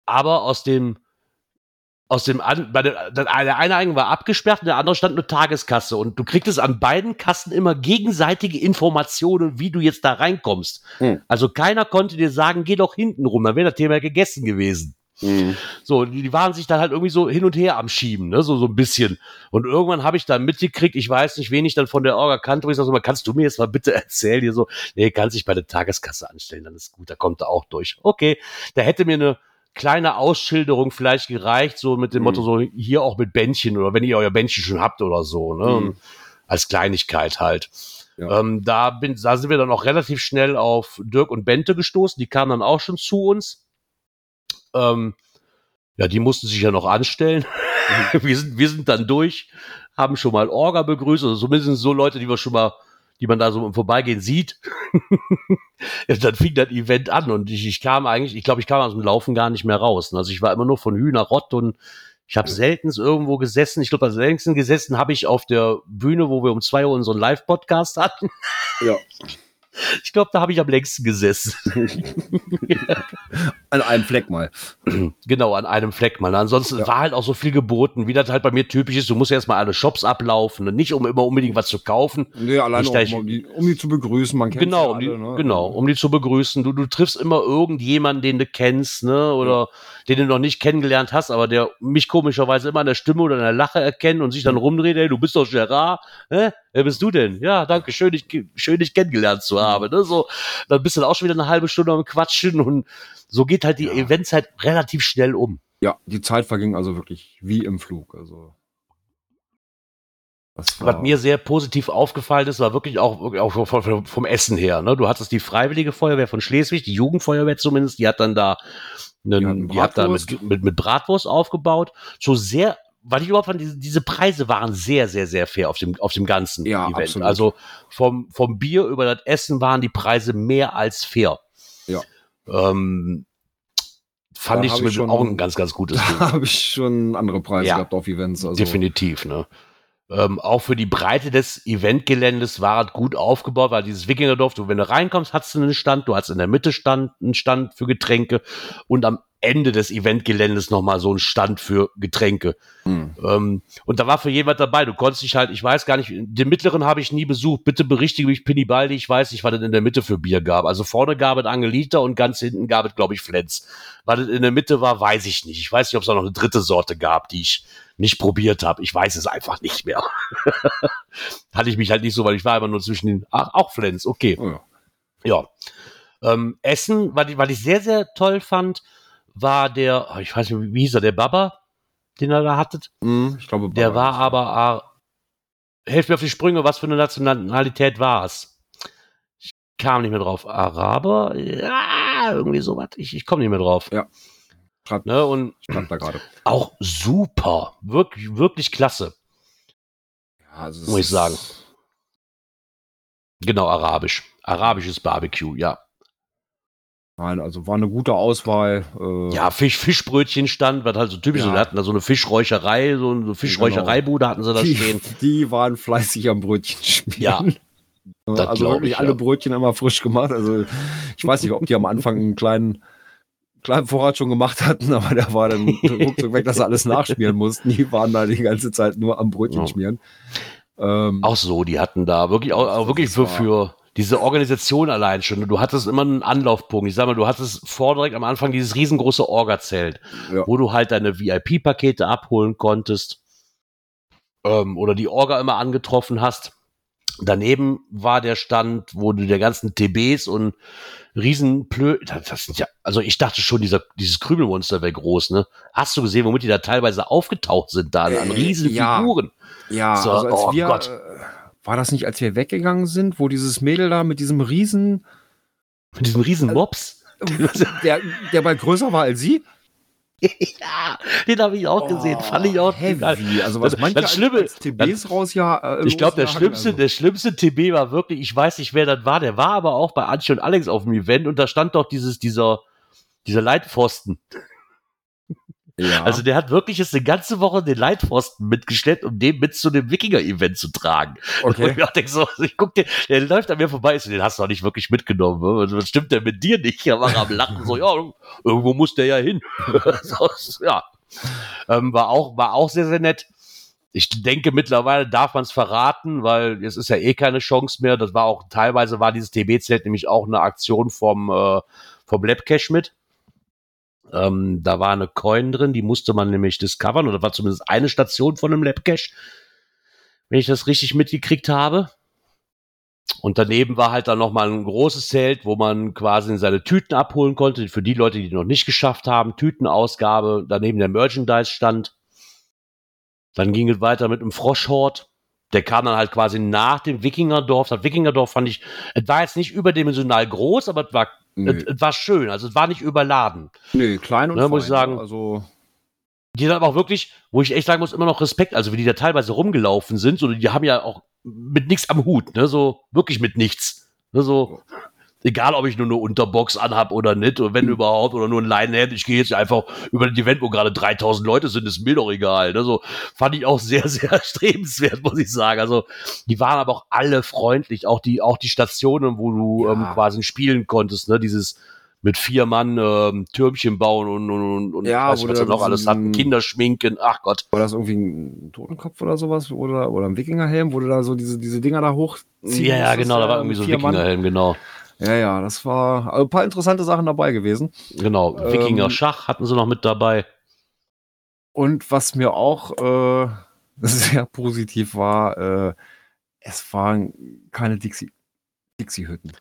Aber aus dem, aus dem, an, bei der, der eine Eingang war abgesperrt und der andere stand nur Tageskasse und du kriegtest an beiden Kassen immer gegenseitige Informationen, wie du jetzt da reinkommst. Hm. Also keiner konnte dir sagen, geh doch hinten rum, dann wäre das Thema gegessen gewesen. Mhm. So, die, die waren sich dann halt irgendwie so hin und her am Schieben, ne, so, so ein bisschen. Und irgendwann habe ich dann mitgekriegt, ich weiß nicht, wen ich dann von der Orga kannte, wo ich sag so, mal, kannst du mir jetzt mal bitte (laughs) erzählen, hier so, nee, kannst dich bei der Tageskasse anstellen, dann ist gut, da kommt er auch durch. Okay, da hätte mir eine kleine Ausschilderung vielleicht gereicht, so mit dem Mhm. Motto, so hier auch mit Bändchen oder wenn ihr euer Bändchen schon habt oder so, ne, Mhm. als Kleinigkeit halt. Ja. Ähm, da, bin, da sind wir dann auch relativ schnell auf Dirk und Bente gestoßen, die kamen dann auch schon zu uns. Ähm, ja, die mussten sich ja noch anstellen. (laughs) wir, sind, wir sind dann durch, haben schon mal Orga begrüßt, also zumindest so Leute, die wir schon mal, die man da so im Vorbeigehen sieht. (laughs) dann fing das Event an und ich, ich kam eigentlich, ich glaube, ich kam aus dem Laufen gar nicht mehr raus. Also ich war immer nur von Hühner Rott und ich habe selten irgendwo gesessen. Ich glaube, am längsten gesessen habe ich auf der Bühne, wo wir um zwei Uhr unseren Live-Podcast hatten. Ja, (laughs) Ich glaube, da habe ich am längsten gesessen. (laughs) an einem Fleck mal. Genau, an einem Fleck mal. Ansonsten Ja. war halt auch so viel geboten, wie das halt bei mir typisch ist. Du musst erstmal alle Shops ablaufen und nicht um immer unbedingt was zu kaufen. Nee, alleine Nicht, auch, um, die, um die zu begrüßen. Man kennt Genau, ja um die, alle, ne? genau, um die zu begrüßen. Du, du triffst immer irgendjemanden, den du kennst, ne, oder den du noch nicht kennengelernt hast, aber der mich komischerweise immer an der Stimme oder an der Lache erkennt und sich dann rumdreht, hey, du bist doch Gerard, hä? Wer bist du denn? Ja, danke, schön, dich, schön, dich kennengelernt zu haben, ne, so. Dann bist du dann auch schon wieder eine halbe Stunde am Quatschen und so geht halt die Ja. Eventzeit relativ schnell um. Ja, die Zeit verging also wirklich wie im Flug. Also. Das Was mir sehr positiv aufgefallen ist, war wirklich auch, wirklich auch vom, vom, Essen her. Ne? Du hattest die Freiwillige Feuerwehr von Schleswig, die Jugendfeuerwehr zumindest, die hat dann da, einen, Die die, hat da mit, mit, mit Bratwurst aufgebaut. So sehr, weil ich überhaupt fand, diese, diese Preise waren sehr, sehr, sehr fair auf dem, auf dem ganzen Ja, Event. absolut. Also vom, vom Bier über das Essen waren die Preise mehr als fair. Ja. Ähm, fand Da ich zum schon- auch ein ganz, ganz gutes Ding. (laughs) Da habe ich schon andere Preise Ja. gehabt auf Events. Also, Definitiv, ne? Ähm, auch für die Breite des Eventgeländes war es gut aufgebaut, weil dieses Wikingerdorf, du, wenn du reinkommst, hast du einen Stand, du hast in der Mitte Stand, einen Stand für Getränke und am Ende des Eventgeländes nochmal so einen Stand für Getränke. Hm. Ähm, und da war für jemand dabei. Du konntest dich halt, ich weiß gar nicht, den mittleren habe ich nie besucht. Bitte berichtige mich, Pinny Baldi. Ich weiß nicht, was es in der Mitte für Bier gab. Also vorne gab es Angelita und ganz hinten gab es, glaube ich, Flens. Was es in der Mitte war, weiß ich nicht. Ich weiß nicht, ob es da noch eine dritte Sorte gab, die ich nicht probiert habe. Ich weiß es einfach nicht mehr. (laughs) Hatte ich mich halt nicht so, weil ich war immer nur zwischen den, ach, auch Flens, okay. Oh ja. Ja. Ähm, Essen, was ich, was ich sehr, sehr toll fand, war der, oh, ich weiß nicht, wie hieß er, der Baba, den er da hattet. Hm, ich glaube, Der Baba war ist- aber, ah, helft mir auf die Sprünge, was für eine Nationalität war es? Ich kam nicht mehr drauf. Araber? Ja, irgendwie sowas. Ich, ich komme nicht mehr drauf. Schreibt, Ne? Und schreibt da gerade. auch super. Wirklich, wirklich klasse. Ja, also Muss ich sagen. Genau, arabisch. Arabisches Barbecue, ja. Nein, also war eine gute Auswahl. Äh, Ja, Fisch, Fischbrötchen stand, was halt so typisch Ja. ist. Wir hatten da so eine Fischräucherei, so eine Fischräuchereibude hatten sie da die, stehen. die waren fleißig am Brötchen schmieren. Ja, (laughs) das also wirklich ich, alle ja. Brötchen immer frisch gemacht. Also ich weiß nicht, ob die am Anfang einen kleinen, kleinen Vorrat schon gemacht hatten, aber der war dann (laughs) ruckzuck weg, dass sie alles nachschmieren mussten. Die waren da die ganze Zeit nur am Brötchen Ja. schmieren. Ähm, Auch so, die hatten da wirklich, auch, auch wirklich für, für diese Organisation allein schon. Du hattest immer einen Anlaufpunkt. Ich sag mal, du hattest vor direkt am Anfang dieses riesengroße Orga-Zelt, Ja. wo du halt deine VIP-Pakete abholen konntest ähm, oder die Orga immer angetroffen hast. Daneben war der Stand, wo du der ganzen TBs und Riesenplö, das, sind ja, also ich dachte schon, dieser, dieses Krümelmonster wäre groß, ne? Hast du gesehen, womit die da teilweise aufgetaucht sind, da an Äh, riesen ja. Figuren? ja, So, also als oh wir, Gott. äh, war das nicht, als wir weggegangen sind, wo dieses Mädel da mit diesem Riesen, Mit diesen riesen Mobs? (laughs) der, der bald größer war als sie? (laughs) ja, den habe ich auch gesehen. Fand ich auch heavy. geil. Also was manche das Schlimme- als TBs raus ja. Äh, Ich glaube, der schlimmste, also- der schlimmste TB war wirklich, ich weiß nicht, wer das war, der war aber auch bei Antje und Alex auf dem Event und da stand doch dieses, dieser, dieser Leitpfosten. Ja. Also der hat wirklich jetzt eine ganze Woche den Leitpfosten mitgeschleppt, um den mit zu dem Wikinger-Event zu tragen. Und okay. ich mir auch denke so, ich guck dir, der läuft an mir vorbei, ich so, den hast du doch nicht wirklich mitgenommen. ne? Was- Was stimmt denn mit dir nicht? Er war am Lachen, so, ja, irgendwo muss der ja hin. (laughs) so, ja. Ähm, war auch, war auch sehr, sehr nett. Ich denke, mittlerweile darf man es verraten, weil es ist ja eh keine Chance mehr. Das war auch, teilweise war dieses TB-Zelt nämlich auch eine Aktion vom, äh, vom Labcash mit. Ähm, da war eine Coin drin, die musste man nämlich discovern, oder war zumindest eine Station von einem Labcash, wenn ich das richtig mitgekriegt habe. Und daneben war halt dann nochmal ein großes Zelt, wo man quasi seine Tüten abholen konnte, für die Leute, die noch nicht geschafft haben, Tütenausgabe, daneben der Merchandise-Stand. Dann ging es weiter mit einem Froschhort. Der kam dann halt quasi nach dem Wikingerdorf. Das Wikingerdorf fand ich, es war jetzt nicht überdimensional groß, aber es war, es, es war schön. Also es war nicht überladen. nö, klein und Ne, muss ich fein, sagen. Also, Die dann aber auch wirklich, wo ich echt sagen muss, immer noch Respekt, also wie die da teilweise rumgelaufen sind, so, die haben ja auch mit nichts am Hut, ne, so wirklich mit nichts. Ne, so, egal ob ich nur eine Unterbox anhab oder nicht, oder wenn überhaupt, oder nur ein Leinenhemd, ich gehe jetzt einfach über ein Event, wo gerade 3000 Leute sind, ist mir doch egal. Ne, so, fand ich auch sehr, (laughs) sehr erstrebenswert, muss ich sagen. Also, die waren aber auch alle freundlich, auch die, auch die Stationen, wo du Ja. ähm, quasi spielen konntest, ne, dieses mit vier Mann ähm, Türmchen bauen und, und, und, Ja, weiß was sie noch alles hatten, Kinder schminken, ach Gott. war das irgendwie ein Totenkopf oder sowas? Oder, oder ein Wikingerhelm, wo du da so diese, diese Dinger da hochziehen Ja, ja, genau, da war irgendwie so ein? Wikingerhelm, genau. Ja, ja, das war also ein paar interessante Sachen dabei gewesen. Genau, Ähm, Wikinger Schach hatten sie noch mit dabei. Und was mir auch äh, (laughs) sehr positiv war, äh, es waren keine Dixie, Dixie-Hütten.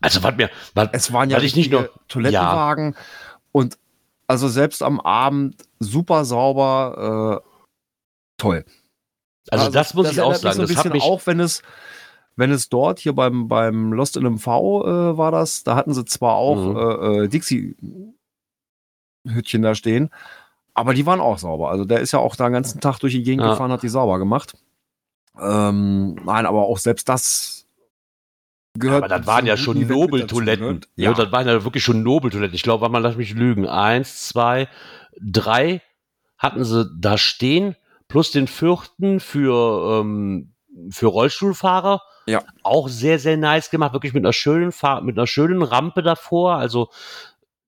Also, was mir, was, Es waren ja ich nicht nur- Toilettenwagen und also selbst am Abend super sauber, äh, toll. also, das muss ich auch sagen, so ein das hat mich, auch, wenn es, wenn es dort hier beim, beim Lost in MV äh, war das, da hatten sie zwar auch Mhm. äh, äh, Dixie-Hütchen da stehen, aber die waren auch sauber. Also der ist ja auch da den ganzen Tag durch die Gegend Ja. gefahren, hat die sauber gemacht. Ähm, nein, aber auch selbst das Gehört Aber das waren ja schon Nobeltoiletten. ne? Ja. das waren ja wirklich schon Nobeltoiletten. Ich glaube, mal, lass mich lügen. Eins, zwei, drei hatten sie da stehen, plus den vierten für, ähm, für Rollstuhlfahrer. Ja. Auch sehr, sehr nice gemacht. Wirklich mit einer schönen, Fahr mit einer schönen Rampe davor. Also,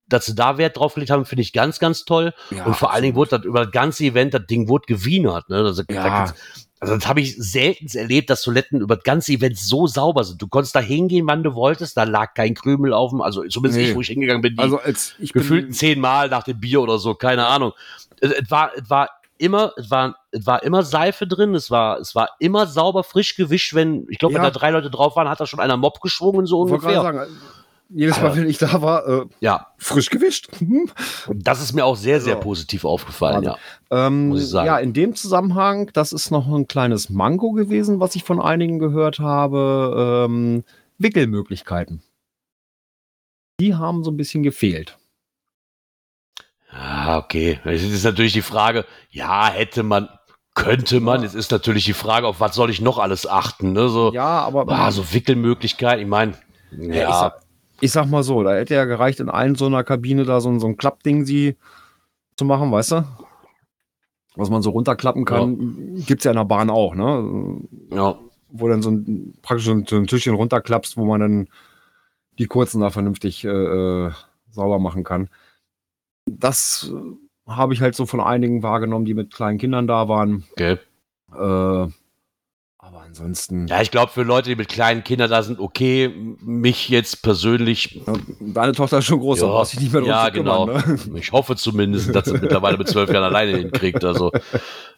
dass sie da Wert drauf gelegt haben, finde ich ganz, ganz toll. Ja, und vor allen Dingen wurde das über das ganze Event, das Ding wurde gewienert. Ne? Also, da Ja. gibt's- also das habe ich selten erlebt, dass Toiletten über das ganze Event so sauber sind. Du konntest da hingehen, wann du wolltest, da lag kein Krümel auf dem, also zumindest Nee. ich, wo ich hingegangen bin, Also als ich gefühlt zehnmal nach dem Bier oder so, keine Ahnung. Es, es war, es war immer, es war, es war immer Seife drin, es war, es war immer sauber, frisch gewischt, wenn, ich glaube, wenn Ja. da drei Leute drauf waren, hat da schon einer Mob geschwungen, so ungefähr. sagen, jedes Mal, wenn ich da war, äh, Ja, frisch gewischt. (laughs) Und das ist mir auch sehr, sehr So. positiv aufgefallen, Wahnsinn. ja. Ähm, Muss ich sagen. Ja, in dem Zusammenhang, das ist noch ein kleines Manko gewesen, was ich von einigen gehört habe. Ähm, Wickelmöglichkeiten. Die haben so ein bisschen gefehlt. Ja, okay. Es ist natürlich die Frage, ja, hätte man, könnte man, es ist natürlich die Frage, auf was soll ich noch alles achten, ne? So, Ja, aber ah, so Wickelmöglichkeit, ich meine, Ja, ja, Ich, sag, ich sag mal so, da hätte ja gereicht, in allen so einer Kabine da so, ein- so ein Klappding sie zu machen, weißt du? Was man so runterklappen kann, gibt's ja in der Bahn auch, ne? ja, Wo dann so ein praktisch so ein, so ein Tischchen runterklappst, wo man dann die kurzen da vernünftig äh, äh, sauber machen kann. Das habe ich halt so von einigen wahrgenommen, die mit kleinen Kindern da waren. okay. Äh, aber ansonsten. Ja, ich glaube, für Leute, die mit kleinen Kindern da sind, okay, mich jetzt persönlich, Deine Tochter ist schon groß, Ja, brauchst dich nicht mehr ja, zu kümmern, genau. Ne? (laughs) ich hoffe zumindest, dass sie mittlerweile mit zwölf Jahren alleine hinkriegt. Also,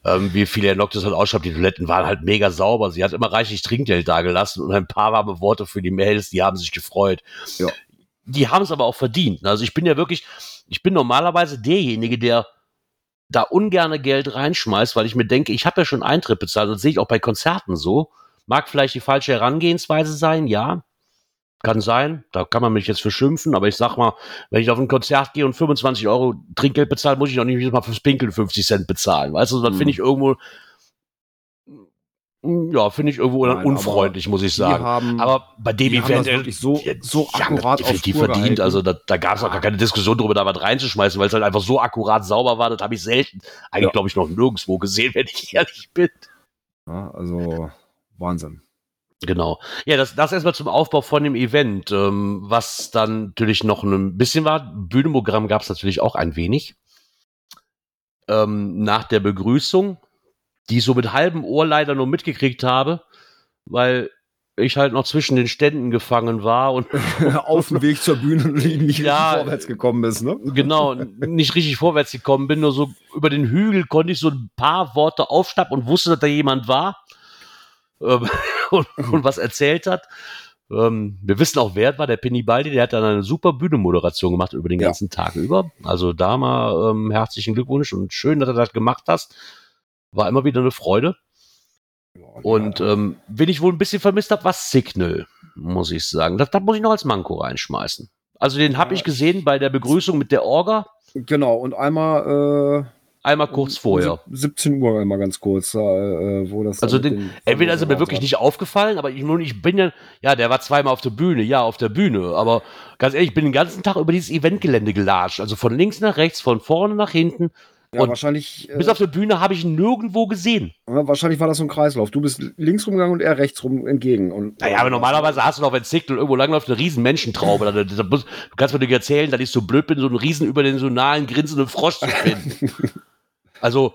ähm, wie viele Herr Noctis halt ausschreibt, die Toiletten waren halt mega sauber. Sie hat immer reichlich Trinkgeld dagelassen und ein paar warme Worte für die Mails, die haben sich gefreut. Ja. Die haben es aber auch verdient. Also, ich bin ja wirklich, ich bin normalerweise derjenige, der da ungerne Geld reinschmeißt, weil ich mir denke, ich habe ja schon Eintritt bezahlt. Das sehe ich auch bei Konzerten so. Mag vielleicht die falsche Herangehensweise sein, ja. Kann sein, da kann man mich jetzt für schimpfen, aber ich sag mal, wenn ich auf ein Konzert gehe und 25 Euro Trinkgeld bezahle, muss ich auch nicht Mal fürs Pinkeln 50 Cent bezahlen. Weißt du, das Mhm. finde ich irgendwo, ja, finde ich irgendwo Nein, unfreundlich, muss ich sagen. haben, Aber bei dem Event, wirklich so, ja, so akkurat auf definitiv verdient. gehalten. Also da, da gab es auch gar keine Diskussion darüber, da was reinzuschmeißen, weil es halt einfach so akkurat sauber war. Das habe ich selten, eigentlich Ja. glaube ich noch nirgendwo gesehen, (laughs) wenn ich ehrlich bin. ja, also Wahnsinn. Genau. Ja, das, das erstmal zum Aufbau von dem Event. Ähm, was dann natürlich noch ein bisschen war, Bühnenprogramm gab es natürlich auch ein wenig. Ähm, nach der Begrüßung, die ich so mit halbem Ohr leider nur mitgekriegt habe, weil ich halt noch zwischen den Ständen gefangen war und (laughs) auf dem Weg zur Bühne und nicht Ja. vorwärts gekommen bist, ne? genau nicht richtig vorwärts gekommen bin, nur so über den Hügel konnte ich so ein paar Worte aufschnappen und wusste, dass da jemand war ähm, (laughs) und, und was erzählt hat. Ähm, wir wissen auch, wer war, der Penny Baldi, der hat dann eine super Bühnenmoderation gemacht über den Ja. ganzen Tag über. Also da mal ähm, herzlichen Glückwunsch und schön, dass du das gemacht hast. War immer wieder eine Freude. Und ähm, wen ich wohl ein bisschen vermisst habe, war Signal, muss ich sagen. Das, das muss ich noch als Manko reinschmeißen. Also den habe Ja. ich gesehen bei der Begrüßung mit der Orga, genau, und einmal einmal äh, kurz vorher. sieb- 17 Uhr einmal ganz kurz, äh, wo das Also den, den- entweder ist er mir wirklich nicht aufgefallen, aber ich, nun, ich bin ja, ja, der war zweimal auf der Bühne, ja, auf der Bühne, aber ganz ehrlich, ich bin den ganzen Tag über dieses Eventgelände gelatscht, also von links nach rechts, von vorne nach hinten, Ja, und wahrscheinlich, äh, bis auf der Bühne habe ich ihn nirgendwo gesehen. ja, wahrscheinlich war das so ein Kreislauf. Du bist links rumgegangen und er rechts rum entgegen. Und, Naja, aber normalerweise hast du doch, wenn Signal irgendwo langläuft, eine riesen Menschentraube. Da- da- da muss- Du kannst mir nicht erzählen, dass ich so blöd bin, so einen riesen überdimensionalen, grinsenden Frosch zu finden. (laughs) Also,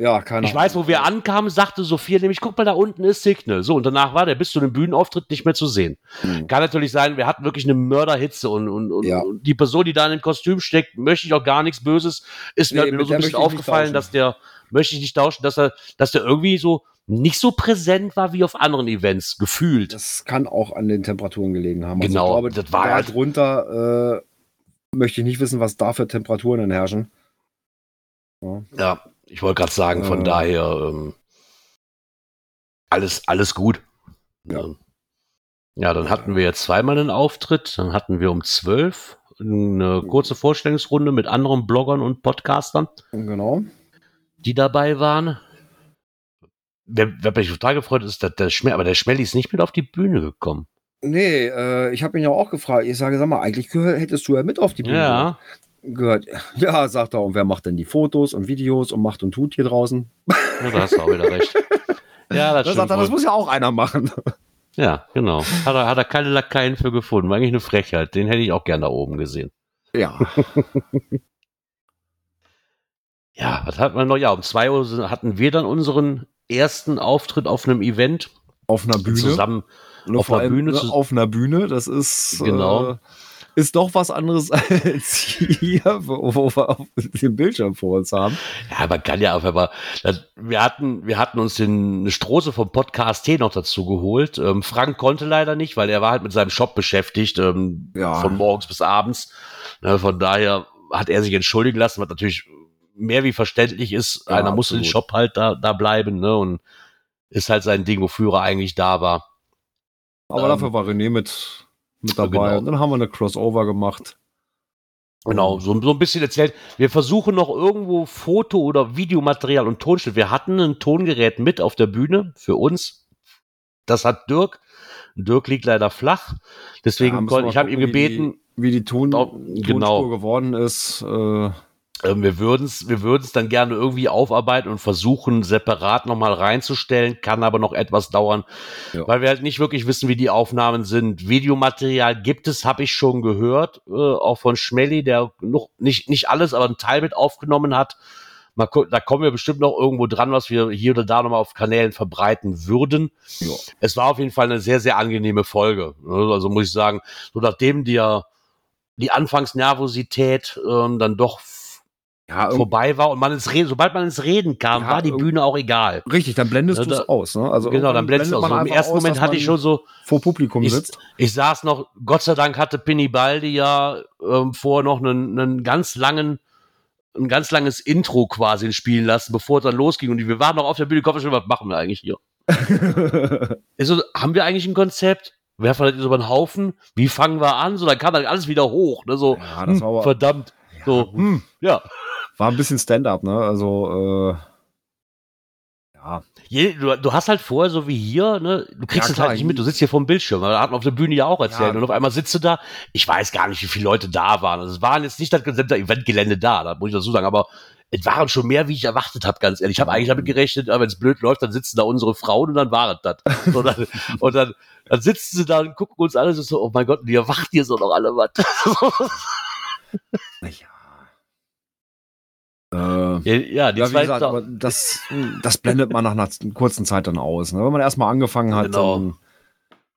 Ja, keine ich weiß, wo wir ankamen, sagte Sophia nämlich, guck mal, da unten ist Signal. So, und danach war der bis zu dem Bühnenauftritt nicht mehr zu sehen. Hm. Kann natürlich sein, wir hatten wirklich eine Mörderhitze und, und, und, Ja. und die Person, die da in dem Kostüm steckt, möchte ich auch gar nichts Böses. Ist mir Nee, halt nur so ein bisschen aufgefallen, dass der, möchte ich nicht tauschen, dass er, dass der irgendwie so nicht so präsent war wie auf anderen Events, gefühlt. Das kann auch an den Temperaturen gelegen haben. Genau, Also ich glaube, das war da halt- drunter äh, möchte ich nicht wissen, was da für Temperaturen dann herrschen. Ja. Ja, ich wollte gerade sagen, von Äh. daher ähm, alles, alles gut. Ja. Ähm, ja, dann hatten wir jetzt zweimal einen Auftritt. Dann hatten wir um zwölf eine kurze Vorstellungsrunde mit anderen Bloggern und Podcastern, Genau. die dabei waren. Wer, wer mich total gefreut ist, dass der Schmel, aber der Schmelly ist nicht mit auf die Bühne gekommen. Nee, äh, ich habe ihn ja auch gefragt. Ich sage, sag mal, eigentlich hättest du ja mit auf die Bühne Ja. Gehört. (laughs) Ja, sagt er. Und wer macht denn die Fotos und Videos und macht und tut hier draußen? ja, da hast du auch wieder recht. (laughs) Ja, das Da sagt er, das muss ja auch einer machen. Ja, genau. Hat er, hat er keine Lakaien für gefunden. War eigentlich eine Frechheit. Den hätte ich auch gern da oben gesehen. Ja. (laughs) Ja, was hatten wir noch? Ja, um zwei Uhr hatten wir dann unseren ersten Auftritt auf einem Event Auf einer Bühne. zusammen. Auf einer Bühne ne, zu- auf einer Bühne, das ist, Genau. äh, ist doch was anderes (laughs) als hier, wo, wir auf den Bildschirm vor uns haben. Ja, man kann ja auch, aber wir hatten, wir hatten uns den eine Stroße vom Podcast T noch dazu geholt. Ähm, Frank konnte leider nicht, weil er war halt mit seinem Shop beschäftigt, ähm, Ja. von morgens bis abends. Ne, von daher hat er sich entschuldigen lassen, was natürlich mehr wie verständlich ist. Ja, Einer muss absolut. im Shop halt da, da bleiben, ne, und ist halt sein Ding, wofür er eigentlich da war. Aber Ähm, dafür war René mit, mit dabei. genau. Und dann haben wir eine Crossover gemacht. Genau, so, so ein bisschen erzählt. Wir versuchen noch irgendwo Foto- oder Videomaterial und Tonschnitt. Wir hatten ein Tongerät mit auf der Bühne für uns. Das hat Dirk. Dirk liegt leider flach. Deswegen Ja, konnte ich habe ihm gucken, wie gebeten, Die, wie die Ton, Genau. Tonspur geworden ist. Äh, wir würden es wir würden's dann gerne irgendwie aufarbeiten und versuchen, separat nochmal reinzustellen. Kann aber noch etwas dauern, Ja. weil wir halt nicht wirklich wissen, wie die Aufnahmen sind. Videomaterial gibt es, habe ich schon gehört, äh, auch von Schmelly, der noch nicht, nicht alles, aber einen Teil mit aufgenommen hat. Mal da kommen wir bestimmt noch irgendwo dran, was wir hier oder da nochmal auf Kanälen verbreiten würden. ja. Es war auf jeden Fall eine sehr, sehr angenehme Folge. Also muss ich sagen, so nachdem die, die Anfangsnervosität ähm, dann doch Ja, vorbei war und man ins Reden, sobald man ins Reden kam, Ja, war die Bühne auch egal. richtig, dann blendest Ja, du es aus. Ne? Also genau, dann blendest du blendet aus. Im ersten aus, Moment hatte ich schon so, vor Publikum ich, sitzt. ich saß noch, Gott sei Dank hatte Pinny Baldi ja ähm, vorher noch einen, einen ganz langen, ein ganz langes Intro quasi spielen lassen, bevor es dann losging. Und wir waren noch auf der Bühne, Kopf schon, was machen wir eigentlich hier? (laughs) Also, haben wir eigentlich ein Konzept? Werfen wir das über den Haufen? Wie fangen wir an? So, dann kam dann alles wieder hoch. Ne? So, Ja, das hm, verdammt. so, Hm, ja. War ein bisschen Stand-up, ne? Also, äh, ja. Je, du, du hast halt vorher, so wie hier, ne, du kriegst Ja, es halt nicht mit, du sitzt hier vom Bildschirm, aber da hat man auf der Bühne ja auch erzählt. Ja. Und auf einmal sitzt du da, ich weiß gar nicht, wie viele Leute da waren. Also es waren jetzt nicht das gesamte Eventgelände da, da muss ich dazu sagen, aber es waren schon mehr, wie ich erwartet habe, ganz ehrlich. Ich habe eigentlich damit gerechnet, wenn es blöd läuft, dann sitzen da unsere Frauen und dann war es das. (laughs) So, dann, und dann, dann sitzen sie da und gucken uns alle so, oh mein Gott, ihr wacht hier so noch alle was. (laughs) Naja. Äh, ja, ja, die ja, wie zweite, gesagt, aber das, das blendet man nach einer kurzen Zeit dann aus. Ne? Wenn man erstmal angefangen hat, Genau. dann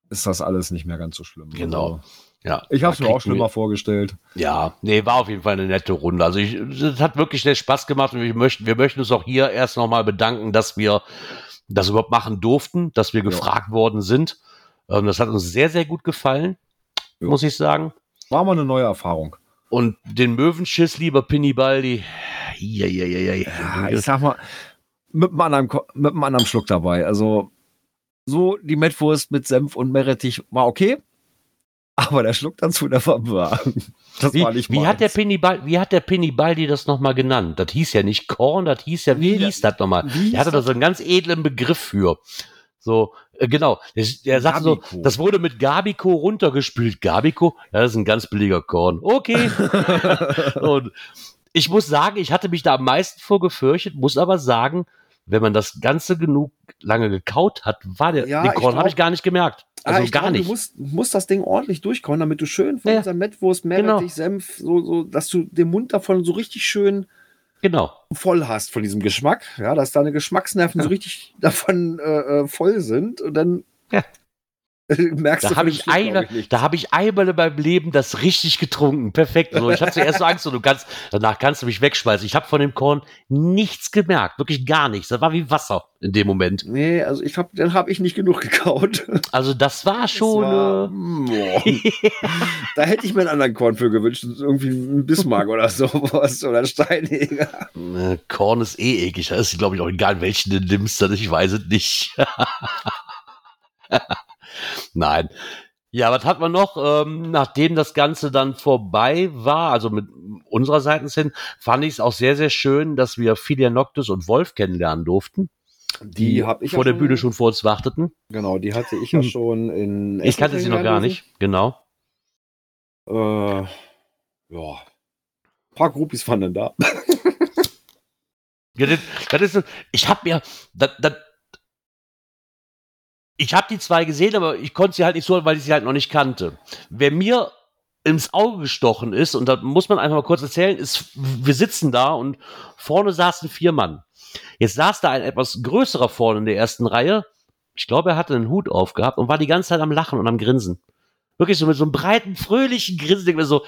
ist das alles nicht mehr ganz so schlimm. Genau. Also, ja, ich habe es mir auch schlimmer vorgestellt. Ja, nee, war auf jeden Fall eine nette Runde. Also ich, es hat wirklich sehr Spaß gemacht und wir möchten, wir möchten uns auch hier erst nochmal bedanken, dass wir das überhaupt machen durften, dass wir Ja. gefragt worden sind. Ähm, das hat uns sehr, sehr gut gefallen, Ja. muss ich sagen. War mal eine neue Erfahrung. Und den Möwenschiss, lieber Pinny Baldi, ja, ja, ja, ja, ich sag mal, mit einem anderen, mit einem anderen Schluck dabei. Also, so die Mettwurst mit Senf und Meerrettich war okay. Aber der Schluck dazu, der war, (laughs) das Wie, war nicht wie, hat der Baldi, wie hat der Pinny Baldi das nochmal genannt? Das hieß ja nicht Korn, das hieß ja, wie Nee, hieß das nochmal? wie Der hatte da so einen ganz edlen Begriff für. So, äh, genau. Der, der sagte so, das wurde mit Gabico runtergespült. Gabico? Ja, das ist ein ganz billiger Korn. Okay. (laughs) (laughs) Und ich muss sagen, ich hatte mich da am meisten vorgefürchtet, muss aber sagen, wenn man das Ganze genug lange gekaut hat, war der, Ja, den Korn habe ich gar nicht gemerkt. Also Ah, ich gar glaub, nicht. Du musst, musst das Ding ordentlich durchkauen, damit du schön von Ja. dieser Mettwurst, Meerrettich, Genau. Senf, so, so, dass du den Mund davon so richtig schön Genau. voll hast von diesem Geschmack. Ja, dass deine Geschmacksnerven so richtig davon äh, äh, voll sind. Und dann Ja. (laughs) merkst Da habe ich, eine, ich, da hab ich einmal in meinem Leben das richtig getrunken. Perfekt. Also ich hatte zuerst so Angst, so, du kannst, danach kannst du mich wegschmeißen. Ich habe von dem Korn nichts gemerkt, wirklich gar nichts. Das war wie Wasser in dem Moment. Nee, also ich hab, dann habe ich nicht genug gekaut. (laughs) Also das war Das schon. war- äh, (laughs) da hätte ich mir einen anderen Korn für gewünscht. Irgendwie ein Bismarck oder sowas. Oder ein Steinjäger. äh, Korn ist eh eklig. Da ist, glaube ich, auch egal, welchen du nimmst. Ich weiß es nicht. Nein. Ja, was hat man noch? Ähm, nachdem das Ganze dann vorbei war, also mit unserer Seite hin, fand ich es auch sehr, sehr schön, dass wir Filia Noctis und Wolf kennenlernen durften. die, hab ich vor ja der schon- Bühne schon vor uns warteten. Genau, die hatte ich ja schon in. Ich kannte sie noch gar nicht, genau. Äh, ja. Ein paar Groupies waren dann da. Ja, das, das ist, ich habe mir, das, das, ich habe die zwei gesehen, aber ich konnte sie halt nicht so, weil ich sie halt noch nicht kannte. Wer mir ins Auge gestochen ist, und da muss man einfach mal kurz erzählen, ist, wir sitzen da und vorne saßen vier Mann. Jetzt saß da ein etwas größerer vorne in der ersten Reihe. Ich glaube, er hatte einen Hut aufgehabt und war die ganze Zeit am Lachen und am Grinsen. Wirklich so mit so einem breiten, fröhlichen Grinsen. Denk mir so,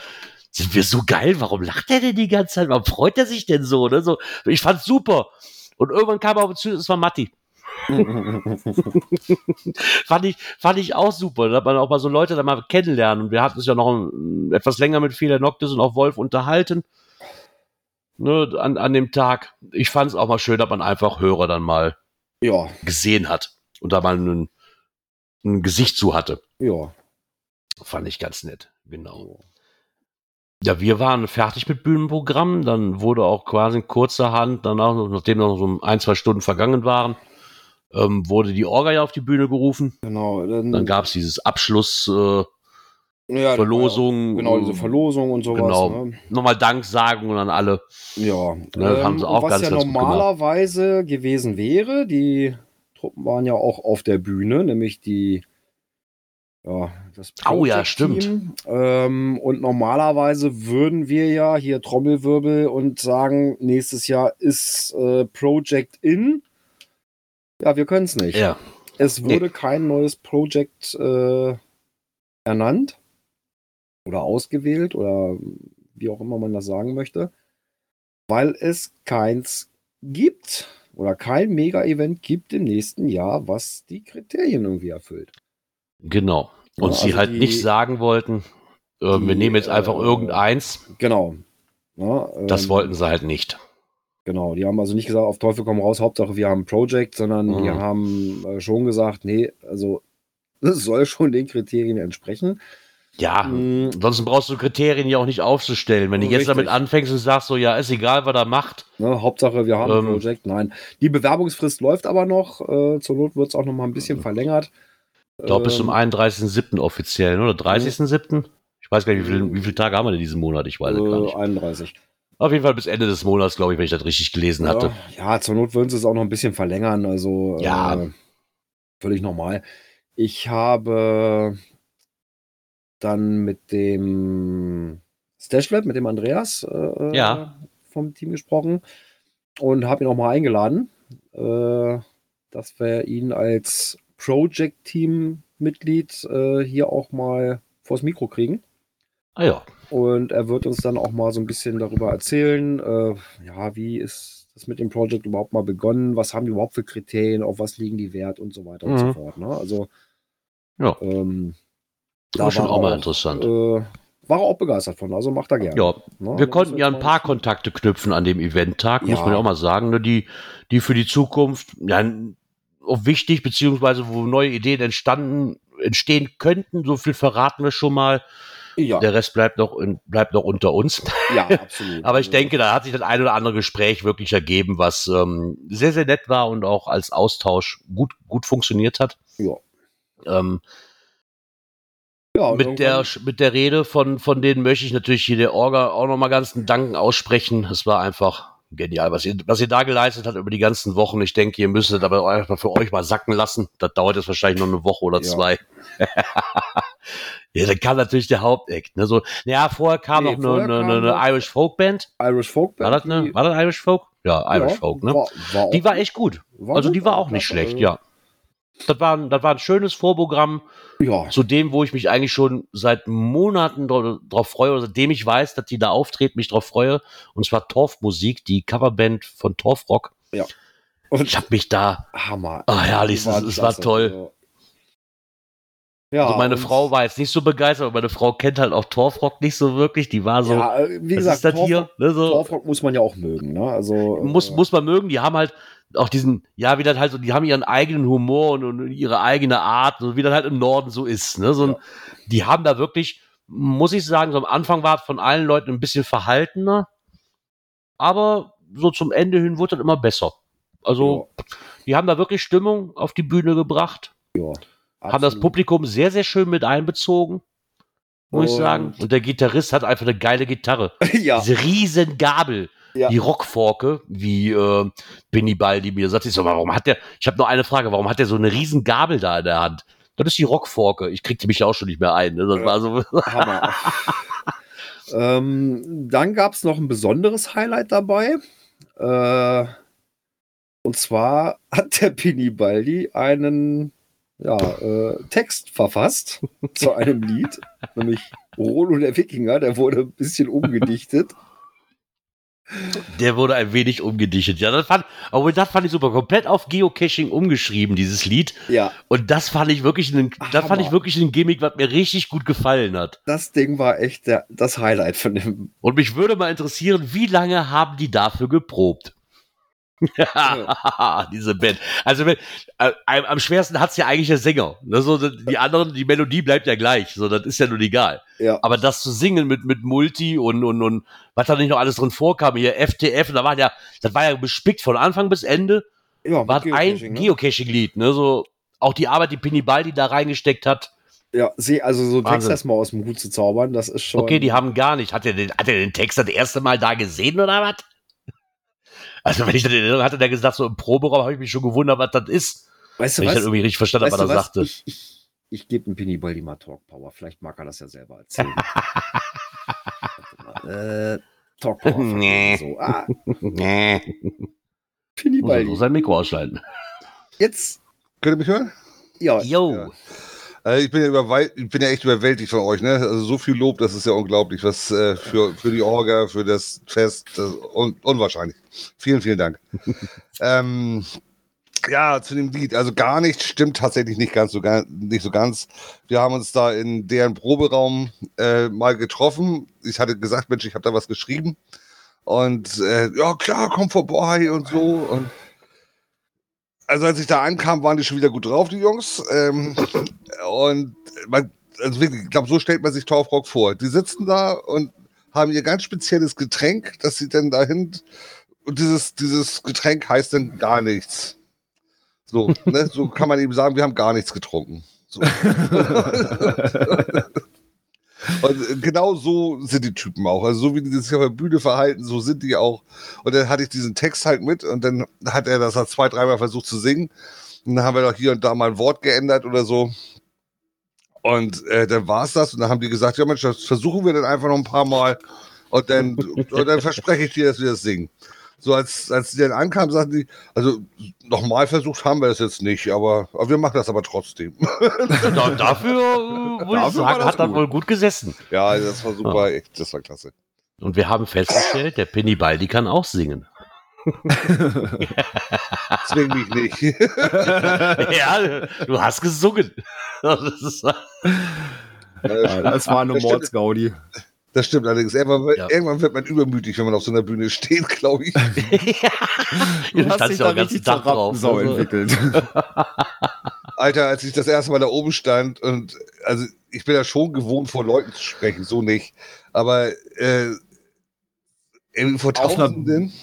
sind wir so geil? Warum lacht er denn die ganze Zeit? Warum freut er sich denn so? Ne? so ich fand's super. Und irgendwann kam er auf uns zu, es war Matti. (laughs) fand, ich, fand ich auch super. Da hat man auch mal so Leute da mal kennenlernen. Und wir hatten uns ja noch ein, etwas länger mit Fehler Noctis und auch Wolf unterhalten. Ne, an, an dem Tag. Ich fand es auch mal schön, dass man einfach Hörer dann mal ja, gesehen hat und da mal ein, ein Gesicht zu hatte. ja. Fand ich ganz nett. Genau. Ja, wir waren fertig mit Bühnenprogramm. Dann wurde auch quasi kurzerhand, danach, nachdem noch so ein, zwei Stunden vergangen waren, ähm, wurde die Orga ja auf die Bühne gerufen. Genau. Dann, Dann gab es dieses Abschluss, äh, ja, Verlosung. Genau, diese Verlosung und sowas. Genau. Ne? Nochmal Danksagung an alle. Ja, Ne, haben sie auch und was ganz, ja ganz normalerweise gewesen wäre, die Truppen waren ja auch auf der Bühne, nämlich die ja, das Oh ja, Project-Team. Ähm, und normalerweise würden wir ja hier Trommelwirbel und sagen, nächstes Jahr ist äh, Project in. Ja, wir können es nicht. Ja. Es wurde kein neues Project äh, ernannt oder ausgewählt oder wie auch immer man das sagen möchte, weil es keins gibt oder kein Mega-Event gibt im nächsten Jahr, was die Kriterien irgendwie erfüllt. Genau. Und Ja, sie also halt die- nicht sagen wollten, äh, wir die, nehmen jetzt einfach äh, irgendeins. Genau. Ja, Das ähm, wollten sie halt nicht. Genau, die haben also nicht gesagt, auf Teufel komm raus, Hauptsache wir haben ein Project, sondern die Mhm. haben äh, schon gesagt, nee, also (laughs) es soll schon den Kriterien entsprechen. Ja, Mhm. ansonsten brauchst du Kriterien ja auch nicht aufzustellen. Wenn du jetzt Richtig. damit anfängst und sagst, so, ja, ist egal, was er macht. Ne, Hauptsache, wir haben Ähm. ein Projekt. Nein, die Bewerbungsfrist läuft aber noch. Äh, zur Not wird es auch noch mal ein bisschen verlängert. Ich glaube, bis zum Ähm, 31.07. offiziell, ne? oder 30.07. Ich weiß gar nicht, wie, viel, wie viele Tage haben wir denn diesen Monat? Ich weiß es gar äh, nicht. 31. Auf jeden Fall bis Ende des Monats, glaube ich, wenn ich das richtig gelesen hatte. Ja, ja, zur Not würden sie es auch noch ein bisschen verlängern. Also Ja. äh, völlig normal. Ich habe dann mit dem Stashlab, mit dem Andreas äh, Ja. vom Team gesprochen und habe ihn auch mal eingeladen, äh, dass wir ihn als Project-Team-Mitglied äh, hier auch mal vors Mikro kriegen. Ah ja. Und er wird uns dann auch mal so ein bisschen darüber erzählen, äh, ja, wie ist das mit dem Project überhaupt mal begonnen, was haben die überhaupt für Kriterien, auf was liegen die Wert und so weiter und so Mhm. fort. Ne? Also, Ja. ähm, Das ist schon war auch mal er interessant. Äh, war er auch begeistert von, also macht er gerne. Ja, ne? wir Das konnten ja ein paar Kontakte knüpfen an dem Eventtag, muss Ja. man ja auch mal sagen, ne, die, die für die Zukunft ja, auch wichtig, beziehungsweise wo neue Ideen entstanden, entstehen könnten. So viel verraten wir schon mal. Ja, Der Rest bleibt noch, in, bleibt noch unter uns. ja, (laughs) absolut. Aber ich denke, da hat sich das ein oder andere Gespräch wirklich ergeben, was ähm, sehr, sehr nett war und auch als Austausch gut, gut funktioniert hat. Ja. Ähm, ja, mit, der, mit der Rede von, von denen möchte ich natürlich hier der Orga auch nochmal ganz einen Danken aussprechen. Es war einfach genial, was ihr, was ihr da geleistet habt über die ganzen Wochen. Ich denke, ihr müsst es aber einfach für euch mal sacken lassen. Das dauert jetzt wahrscheinlich noch eine Woche oder Ja. zwei. (laughs) ja, dann kam natürlich der Hauptakt. Ne? So, ja, vorher kam Nee, noch eine, vorher eine, kam eine noch- Irish Folk Band. Irish Folk War das, eine, war das Irish Folk? Ja, Irish ja, Folk, ne? War, war Die war echt gut. war also die war auch nicht schlecht, ja. Das war, ein- das war ein schönes Vorprogramm Ja, zu dem, wo ich mich eigentlich schon seit Monaten drauf freue, oder seitdem ich weiß, dass die da auftreten, mich drauf freue. Und zwar Torf-Musik, die Coverband von Torfrock. und Ich habe mich da, Hammer. Ah, herrlich, es- war toll. also. Ja, also meine Frau war jetzt nicht so begeistert, aber meine Frau kennt halt auch Torfrock nicht so wirklich. Die war so, ja, äh, wie gesagt, ist das hier? Torfrock, Ne, so, Torfrock muss man ja auch mögen. Ne? Also, muss, äh, muss man mögen. Die haben halt auch diesen, ja, wie das halt so, die haben ihren eigenen Humor und, und ihre eigene Art, so wie das halt im Norden so ist. Ne? So, Ja. Die haben da wirklich, muss ich sagen, so am Anfang war es von allen Leuten ein bisschen verhaltener, aber so zum Ende hin wurde das immer besser. Also, die haben da wirklich Stimmung auf die Bühne gebracht. Ja. Haben das absolut. Publikum sehr, sehr schön mit einbezogen. Muss ich Und- sagen. Und der Gitarrist hat einfach eine geile Gitarre. (laughs) ja. Diese riesen Gabel. Ja. Die Rockforke, wie äh, Benny Baldi mir sagt. Ich so, warum hat der, ich habe noch eine Frage, warum hat der so eine riesen Gabel da in der Hand? Das ist die Rockforke. Ich kriegte mich auch schon nicht mehr ein. Ne? Das war so, Hammer. (laughs) ähm, dann gab es noch ein besonderes Highlight dabei. Äh, und zwar (laughs) hat der Pini Baldi einen ja, äh, Text verfasst (laughs) zu einem Lied, nämlich Rolo der Wikinger. Der wurde ein bisschen umgedichtet. der wurde ein wenig umgedichtet. Ja, das fand, aber das fand ich super. Komplett auf Geocaching umgeschrieben, dieses Lied. Ja, Und das fand ich wirklich ein, das fand ich wirklich ein Gimmick, was mir richtig gut gefallen hat. das Ding war echt der, das Highlight von dem. Und mich würde mal interessieren, wie lange haben die dafür geprobt? (laughs) Diese Band. Also wenn, äh, am schwersten hat's ja eigentlich der Sänger. Ne? So, die anderen, die Melodie bleibt ja gleich. So, das ist ja nun egal. Ja, Aber das zu singen mit, mit Multi und, und, und was da nicht noch alles drin vorkam, hier FTF, da war ja, das war ja bespickt von Anfang bis Ende, ja war ein ne? Geocaching-Lied, ne? So, auch die Arbeit, die Pinny Baldi da reingesteckt hat. Ja, seh, also so einen Text Wahnsinn. erstmal aus dem Hut zu zaubern, das ist schon. Okay, die haben gar nicht. Hat er den, hat er den Text das erste Mal da gesehen oder was? Also, wenn ich das in Erinnerung hatte, der gesagt, so im Proberaum habe ich mich schon gewundert, was das ist. weißt du Wenn ich was? das irgendwie richtig verstanden Weißt was er was? sagte. Ich, ich, ich gebe dem Pini Baldi mal Talk Power. Vielleicht mag er das ja selber erzählen. (laughs) Warte mal, äh, Talk Power. (laughs) Nee. so. Ah, Nee. Muss er so Baldi. sein Mikro ausschalten. Jetzt, Könnt ihr mich hören? ja, Jo. Ja. Äh, ich, bin ja überwal- ich bin ja echt überwältigt von euch. Ne? Also so viel Lob, das ist ja unglaublich. Was äh, für, für die Orga, für das Fest, das un unwahrscheinlich. Vielen, vielen Dank. (laughs) ähm, ja, zu dem Lied. Also gar nichts stimmt tatsächlich nicht ganz so, ga- nicht so ganz. Wir haben uns da in deren Proberaum äh, mal getroffen. Ich hatte gesagt, Mensch, ich habe da was geschrieben. Und äh, ja, klar, komm vorbei und so. Und also als ich da ankam, waren die schon wieder gut drauf, die Jungs. Ähm, und man, also wirklich, ich glaube, so stellt man sich Torfrock vor. Die sitzen da und haben ihr ganz spezielles Getränk, das sie dann dahin. Und dieses, dieses Getränk heißt dann gar nichts. So, ne, so kann man eben sagen, wir haben gar nichts getrunken. So. (laughs) (laughs) Und genau so sind die Typen auch. Also so wie die sich auf der Bühne verhalten, so sind die auch. Und dann hatte ich diesen Text halt mit und dann hat er das halt zwei, dreimal versucht zu singen. Und dann haben wir doch hier und da mal ein Wort geändert oder so. Und äh, dann war es das. Und dann haben die gesagt, ja Mensch, das versuchen wir dann einfach noch ein paar Mal. Und dann, und dann verspreche ich dir, dass wir das singen. So als, als die dann ankamen, sagten die, also nochmal versucht haben wir das jetzt nicht, aber, aber wir machen das aber trotzdem. (laughs) Da, dafür, äh, muss ich Dafür sagen, das hat gut. wohl gut gesessen. ja, das war super, echt, das war klasse. Und wir haben festgestellt, der Penny Baldi kann auch singen. (laughs) Zwing mich nicht. (laughs) ja, du hast gesungen. Das ist, Ja, das war eine. Mordsgaudi. Das stimmt allerdings. Irgendwann, wird- Ja. irgendwann wird man übermütig, wenn man auf so einer Bühne steht, (laughs) glaube ich. Du hast dich ja da den ganzen Tag drauf, Rampensau also. entwickelt. (laughs) Alter, als ich das erste Mal da oben stand und also ich bin ja schon gewohnt, vor Leuten zu sprechen, so nicht. Aber äh, irgendwie vor Auf einer- Tausenden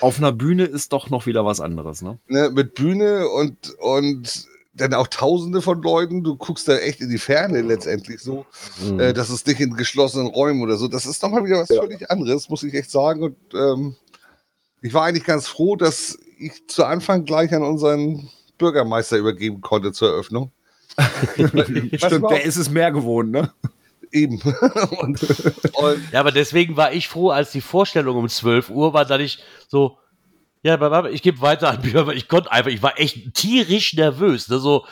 Auf einer Bühne ist doch noch wieder was anderes, ne? ne, mit Bühne und, und dann auch Tausende von Leuten. Du guckst da echt in die Ferne letztendlich so. Mhm. Äh, das ist nicht in geschlossenen Räumen oder so. Das ist doch mal wieder was völlig anderes, muss ich echt sagen. Und ähm, ich war eigentlich ganz froh, dass ich zu Anfang gleich an unseren Bürgermeister übergeben konnte zur Eröffnung. (laughs) Stimmt, der ist es mehr gewohnt, ne? Eben. (laughs) und, (laughs) und Ja, aber deswegen war ich froh, als die Vorstellung um 12 Uhr war, dass ich so, ja, aber ich gebe weiter an Björn, weil ich konnte einfach, ich war echt tierisch nervös. Ne? So,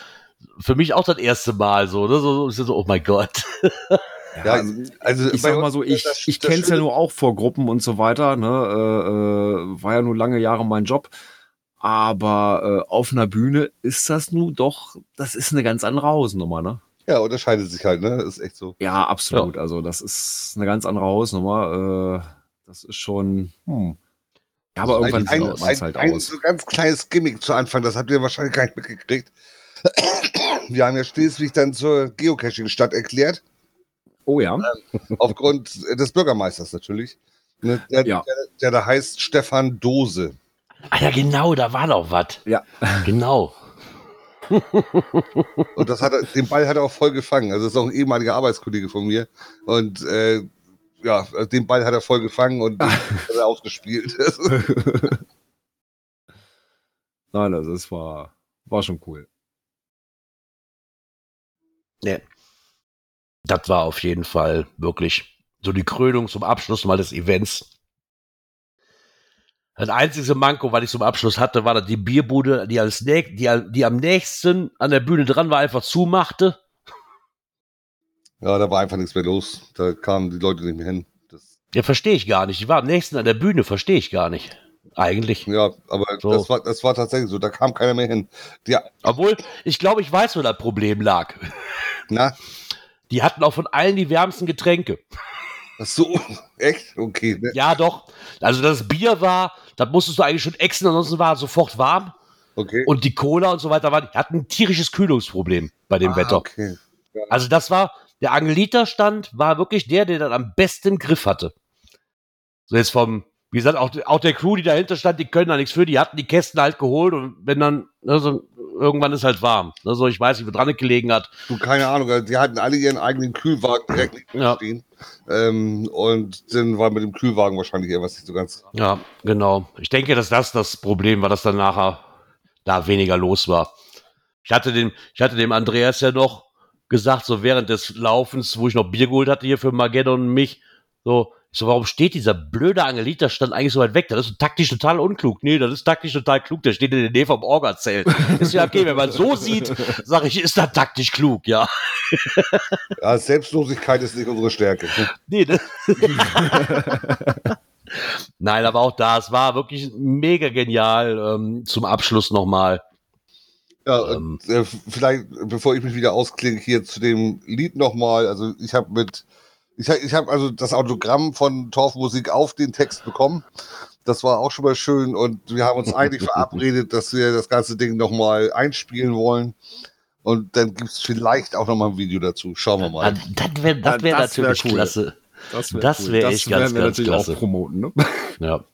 für mich auch das erste Mal so, ne? so, so, so oh mein Gott. ja, also, also ich sag mal so, ich, das- ich kenne es ja nur auch vor Gruppen und so weiter. Ne? Äh, äh, war ja nur lange Jahre mein Job. Aber äh, auf einer Bühne ist das nun doch, das ist eine ganz andere Hausnummer, ne? Ja, unterscheidet sich halt, ne? Ist echt so. Ja, absolut. Also das ist eine ganz andere Hausnummer. Äh, das ist schon. Hm. Ja, aber irgendwann ein, sieht man es ein, halt ein aus. so ganz kleines Gimmick zu Anfang, das habt ihr wahrscheinlich gar nicht mitgekriegt. (coughs) Wir haben ja Schleswig dann zur Geocaching-Stadt erklärt, Oh ja. aufgrund des Bürgermeisters natürlich, ne, der, Ja. der, der da heißt Stefan Dose. Ah ja, genau, da war noch was. Ja. (laughs) Genau. Und das hat er, den Ball hat er auch voll gefangen. Also das ist auch ein ehemaliger Arbeitskollege von mir. Und äh, ja, den Ball hat er voll gefangen und (laughs) hat er ausgespielt. (laughs) Nein, also es war, war schon cool. Nee. Das war auf jeden Fall wirklich so die Krönung zum Abschluss mal des Events. Das einzige Manko, was ich zum Abschluss hatte, war, dass die Bierbude, die, als die, die am nächsten an der Bühne dran war, einfach zumachte. Ja, da war einfach nichts mehr los. Da kamen die Leute nicht mehr hin. Das, Ja, verstehe ich gar nicht. Die war am nächsten an der Bühne, verstehe ich gar nicht. Eigentlich. ja, aber So. das, war, das war tatsächlich so. Da kam keiner mehr hin. Die, Obwohl, ich glaube, ich weiß, wo das Problem lag. na, Die hatten auch von allen die wärmsten Getränke. ach so, (laughs) echt? Okay. Ne? Ja, doch. Also das Bier war, das musstest du eigentlich schon exen, ansonsten war es sofort warm. Okay. Und die Cola und so weiter war, die hatten ein tierisches Kühlungsproblem bei dem Ah, Wetter. Okay. Also das war, der Angelita-Stand war wirklich der, der dann am besten im Griff hatte. So jetzt vom, wie gesagt, auch, auch der Crew, die dahinter stand, die können da nichts für, die hatten die Kästen halt geholt und wenn dann, also, irgendwann ist halt warm. Also ich weiß nicht, wo dran gelegen hat. Du, keine Ahnung, also die hatten alle ihren eigenen Kühlwagen direkt Ja. stehen. Ähm, und dann war mit dem Kühlwagen wahrscheinlich etwas nicht so ganz. Ja, genau. Ich denke, dass das das Problem war, dass dann nachher da weniger los war. Ich hatte dem, ich hatte dem Andreas ja noch gesagt, so während des Laufens, wo ich noch Bier geholt hatte hier für Mageddon und mich, so, so, warum steht dieser blöde Angelita-Stand eigentlich so weit weg? Das ist taktisch total unklug. Nee, das ist taktisch total klug. Der steht in der Nähe vom Orga-Zelt. (laughs) Ist ja okay, wenn man so sieht, sage ich, ist das taktisch klug, ja. (laughs) Ja, Selbstlosigkeit ist nicht unsere Stärke. Nee, ne? (laughs) Nein, aber auch da, es war wirklich mega genial ähm, zum Abschluss nochmal. Ja, und, äh, vielleicht, bevor ich mich wieder ausklinge, hier zu dem Lied nochmal. Also ich habe mit, ich, hab- ich habe also das Autogramm von Torfmusik auf den Text bekommen. Das war auch schon mal schön und wir haben uns eigentlich (laughs) verabredet, dass wir das ganze Ding nochmal einspielen wollen. Und dann gibt es vielleicht auch nochmal ein Video dazu. Schauen wir mal. Das wäre das wär Ja, das wär natürlich cool. klasse. Das Das wär echt ganz, werden wir ganz natürlich klasse. auch promoten, ne? Ja.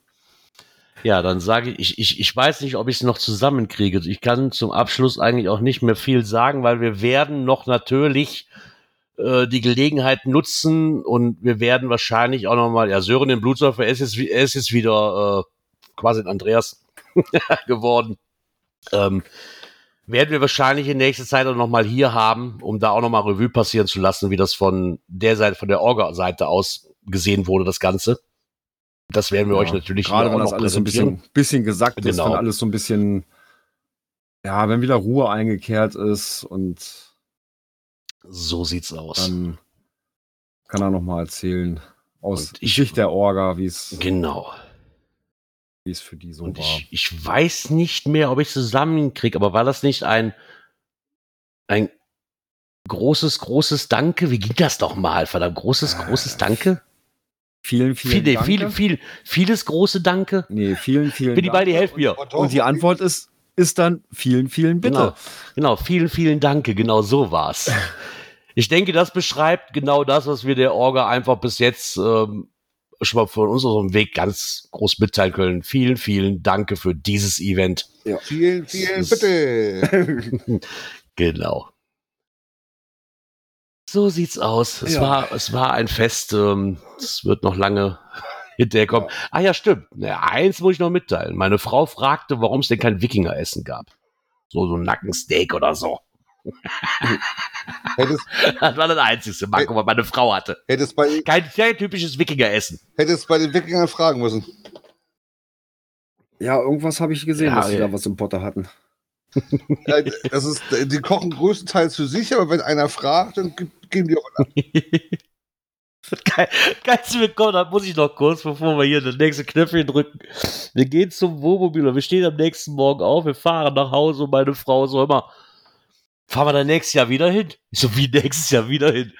Ja, dann sage ich, ich, ich, weiß nicht, ob ich es noch zusammenkriege. Ich kann zum Abschluss eigentlich auch nicht mehr viel sagen, weil wir werden noch natürlich äh, die Gelegenheit nutzen und wir werden wahrscheinlich auch nochmal, ja, Sören den Blutsäufer, er ist jetzt, er ist jetzt wieder äh, quasi ein Andreas (laughs) geworden. Ähm, werden wir wahrscheinlich in nächster Zeit auch nochmal hier haben, um da auch nochmal Revue passieren zu lassen, wie das von der Seite, von der Orga-Seite aus gesehen wurde, das Ganze. Das werden wir euch natürlich Gerade wenn das noch alles so ein bisschen, bisschen gesackt ist, Genau. wenn alles so ein bisschen, ja, wenn wieder Ruhe eingekehrt ist und So sieht's aus. dann kann er nochmal erzählen aus Und ich- Sicht der Orga, wie es Genau. wie es für die so Und war. ich, ich weiß nicht mehr, ob ich zusammenkriege, aber war das nicht ein, ein großes, großes Danke? Wie ging das doch mal? Verdammt, großes, großes Danke? Vielen, vielen Viele, Dank. viele, viel, vieles große Danke. Nee, vielen, vielen Bin die bei dir, helft mir. Und die Antwort ist, ist dann vielen, vielen Bitte. Genau, genau, vielen, vielen Danke. Genau so war's. (laughs) Ich denke, das beschreibt genau das, was wir der Orga einfach bis jetzt ähm, schon mal von unserem Weg ganz groß mitteilen können. Vielen, vielen Danke für dieses Event. Vielen, vielen Bitte. (laughs) (laughs) Genau. So sieht's aus. Es Ja. war, es war ein Fest. Ähm, es wird noch lange (laughs) hinterherkommen. Ah ja, stimmt. Na, eins muss ich noch mitteilen. Meine Frau fragte, warum es denn kein Wikingeressen gab. So, so ein Nackensteak oder so. hättest, (laughs) Das war das einzige Manko, was meine Frau hatte. hättest, bei, Kein, kein typisches Wikingeressen. hättest bei den Wikingern fragen müssen. Ja, irgendwas habe ich gesehen, Ja, dass sie ja. da was im Potter hatten. Das ist, die kochen größtenteils für sich, aber wenn einer fragt, dann ge- geben die auch. Geil, (laughs) geilste willkommen, da muss ich noch kurz, bevor wir hier das nächste Knöpfchen drücken. Wir gehen zum Wohnmobil und wir stehen am nächsten Morgen auf, wir fahren nach Hause und meine Frau so immer, fahren wir dann nächstes Jahr wieder hin? Ich so, wie nächstes Jahr wieder hin?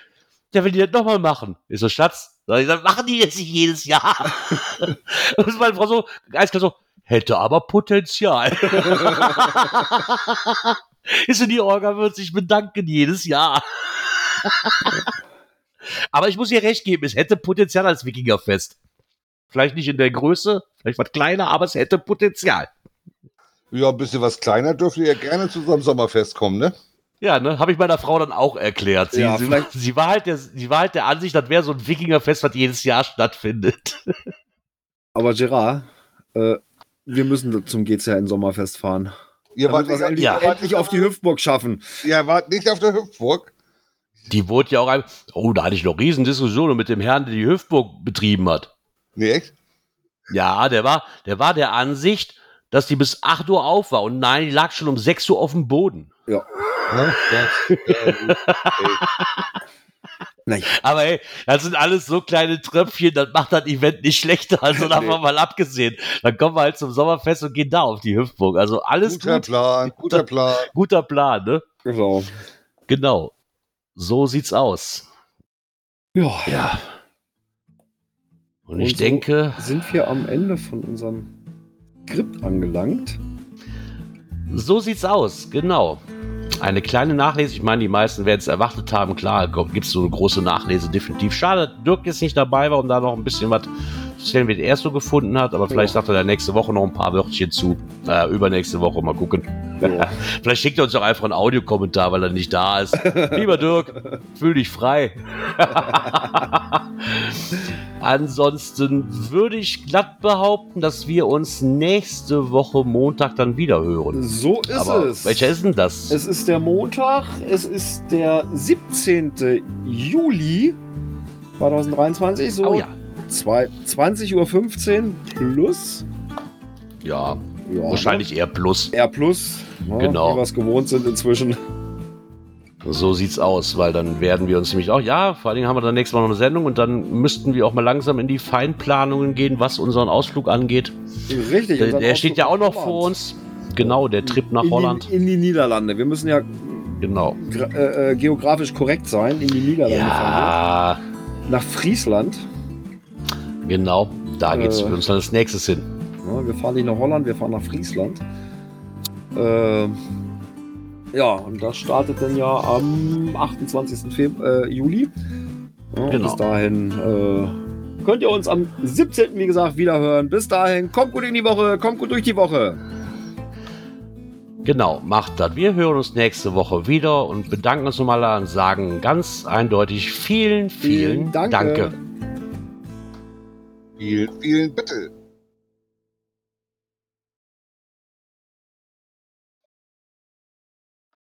Ja, wenn die das nochmal machen. Ich so, Schatz, sag ich, dann machen die das nicht jedes Jahr. (laughs) und meine Frau so, eiskalt so, hätte aber Potenzial. (laughs) Ist so, die Orga wird sich bedanken jedes Jahr. Aber ich muss ihr recht geben, es hätte Potenzial als Wikingerfest. Vielleicht nicht in der Größe, vielleicht was kleiner, aber es hätte Potenzial. Ja, ein bisschen was kleiner dürft ihr ja gerne zu unserem Sommerfest kommen, ne? Ja, ne, habe ich meiner Frau dann auch erklärt. Sie, Ja, sie, sie, war halt der, sie war halt der Ansicht, das wäre so ein Wikingerfest, was jedes Jahr stattfindet. Aber Gerard, äh, wir müssen zum GCN Sommerfest fahren. Ihr wart, nicht, endlich, ja. endlich auf die Hüftburg schaffen. ihr wart nicht auf der Hüpfburg. Die wurde ja auch ein. Oh, da hatte ich noch Riesendiskussionen mit dem Herrn, der die Hüftburg betrieben hat. Nee, echt? Ja, der war, der war der Ansicht, dass die bis 8 Uhr auf war. Und nein, die lag schon um 6 Uhr auf dem Boden. Ja, das, äh. Nein. (laughs) Aber hey, das sind alles so kleine Tröpfchen, das macht das Event nicht schlechter, also davon Nee. mal abgesehen. Dann kommen wir halt zum Sommerfest und gehen da auf die Hüftburg. Also alles guter gut, Plan, guter Plan. guter Plan, ne? Genau. Genau. So sieht's aus. Ja, Ja. Und Und ich so- denke, sind wir am Ende von unserem Skript angelangt. so sieht's aus, genau. Eine kleine Nachlese, ich meine, die meisten werden es erwartet haben, klar, gibt es so eine große Nachlese, definitiv. Schade, Dirk jetzt nicht dabei war, um da noch ein bisschen was erzählen, wie er so gefunden hat, aber vielleicht Ja. sagt er da nächste Woche noch ein paar Wörtchen zu. Äh, übernächste Woche, mal gucken. Ja. (laughs) Vielleicht schickt er uns auch einfach einen Audiokommentar, weil er nicht da ist. (laughs) Lieber Dirk, fühl dich frei. (laughs) Ansonsten würde ich glatt behaupten, dass wir uns nächste Woche Montag dann wieder hören. So ist Aber es. welcher ist denn das? Es ist der Montag, es ist der 17. Juli 2023, so oh ja. Zwei- 20.15 Uhr plus. Ja, Ja, wahrscheinlich eher Plus. R plus, ne, Genau. wie wir es gewohnt sind inzwischen. So sieht's aus, weil dann werden wir uns nämlich auch, ja, vor allen Dingen haben wir dann nächstes Mal noch eine Sendung und dann müssten wir auch mal langsam in die Feinplanungen gehen, was unseren Ausflug angeht. Richtig. Der, der steht ja auch noch vor uns. Genau, der Trip nach in Holland. Die, in die Niederlande. Wir müssen ja Genau. äh, äh, geografisch korrekt sein. In die Niederlande fahren Ja, wir. Nach Friesland. Genau. Da geht's Äh. für uns dann als nächstes hin. Ja, wir fahren nicht nach Holland, wir fahren nach Friesland. Ähm, ja, und das startet dann ja am 28. Feb äh, Juli. Ja, Genau. Bis dahin äh, könnt ihr uns am 17. wie gesagt wiederhören. Bis dahin, kommt gut in die Woche, kommt gut durch die Woche. Genau, macht das. Wir hören uns nächste Woche wieder und bedanken uns nochmal und sagen ganz eindeutig vielen, vielen, Vielen Dank. Danke. Vielen, vielen bitte.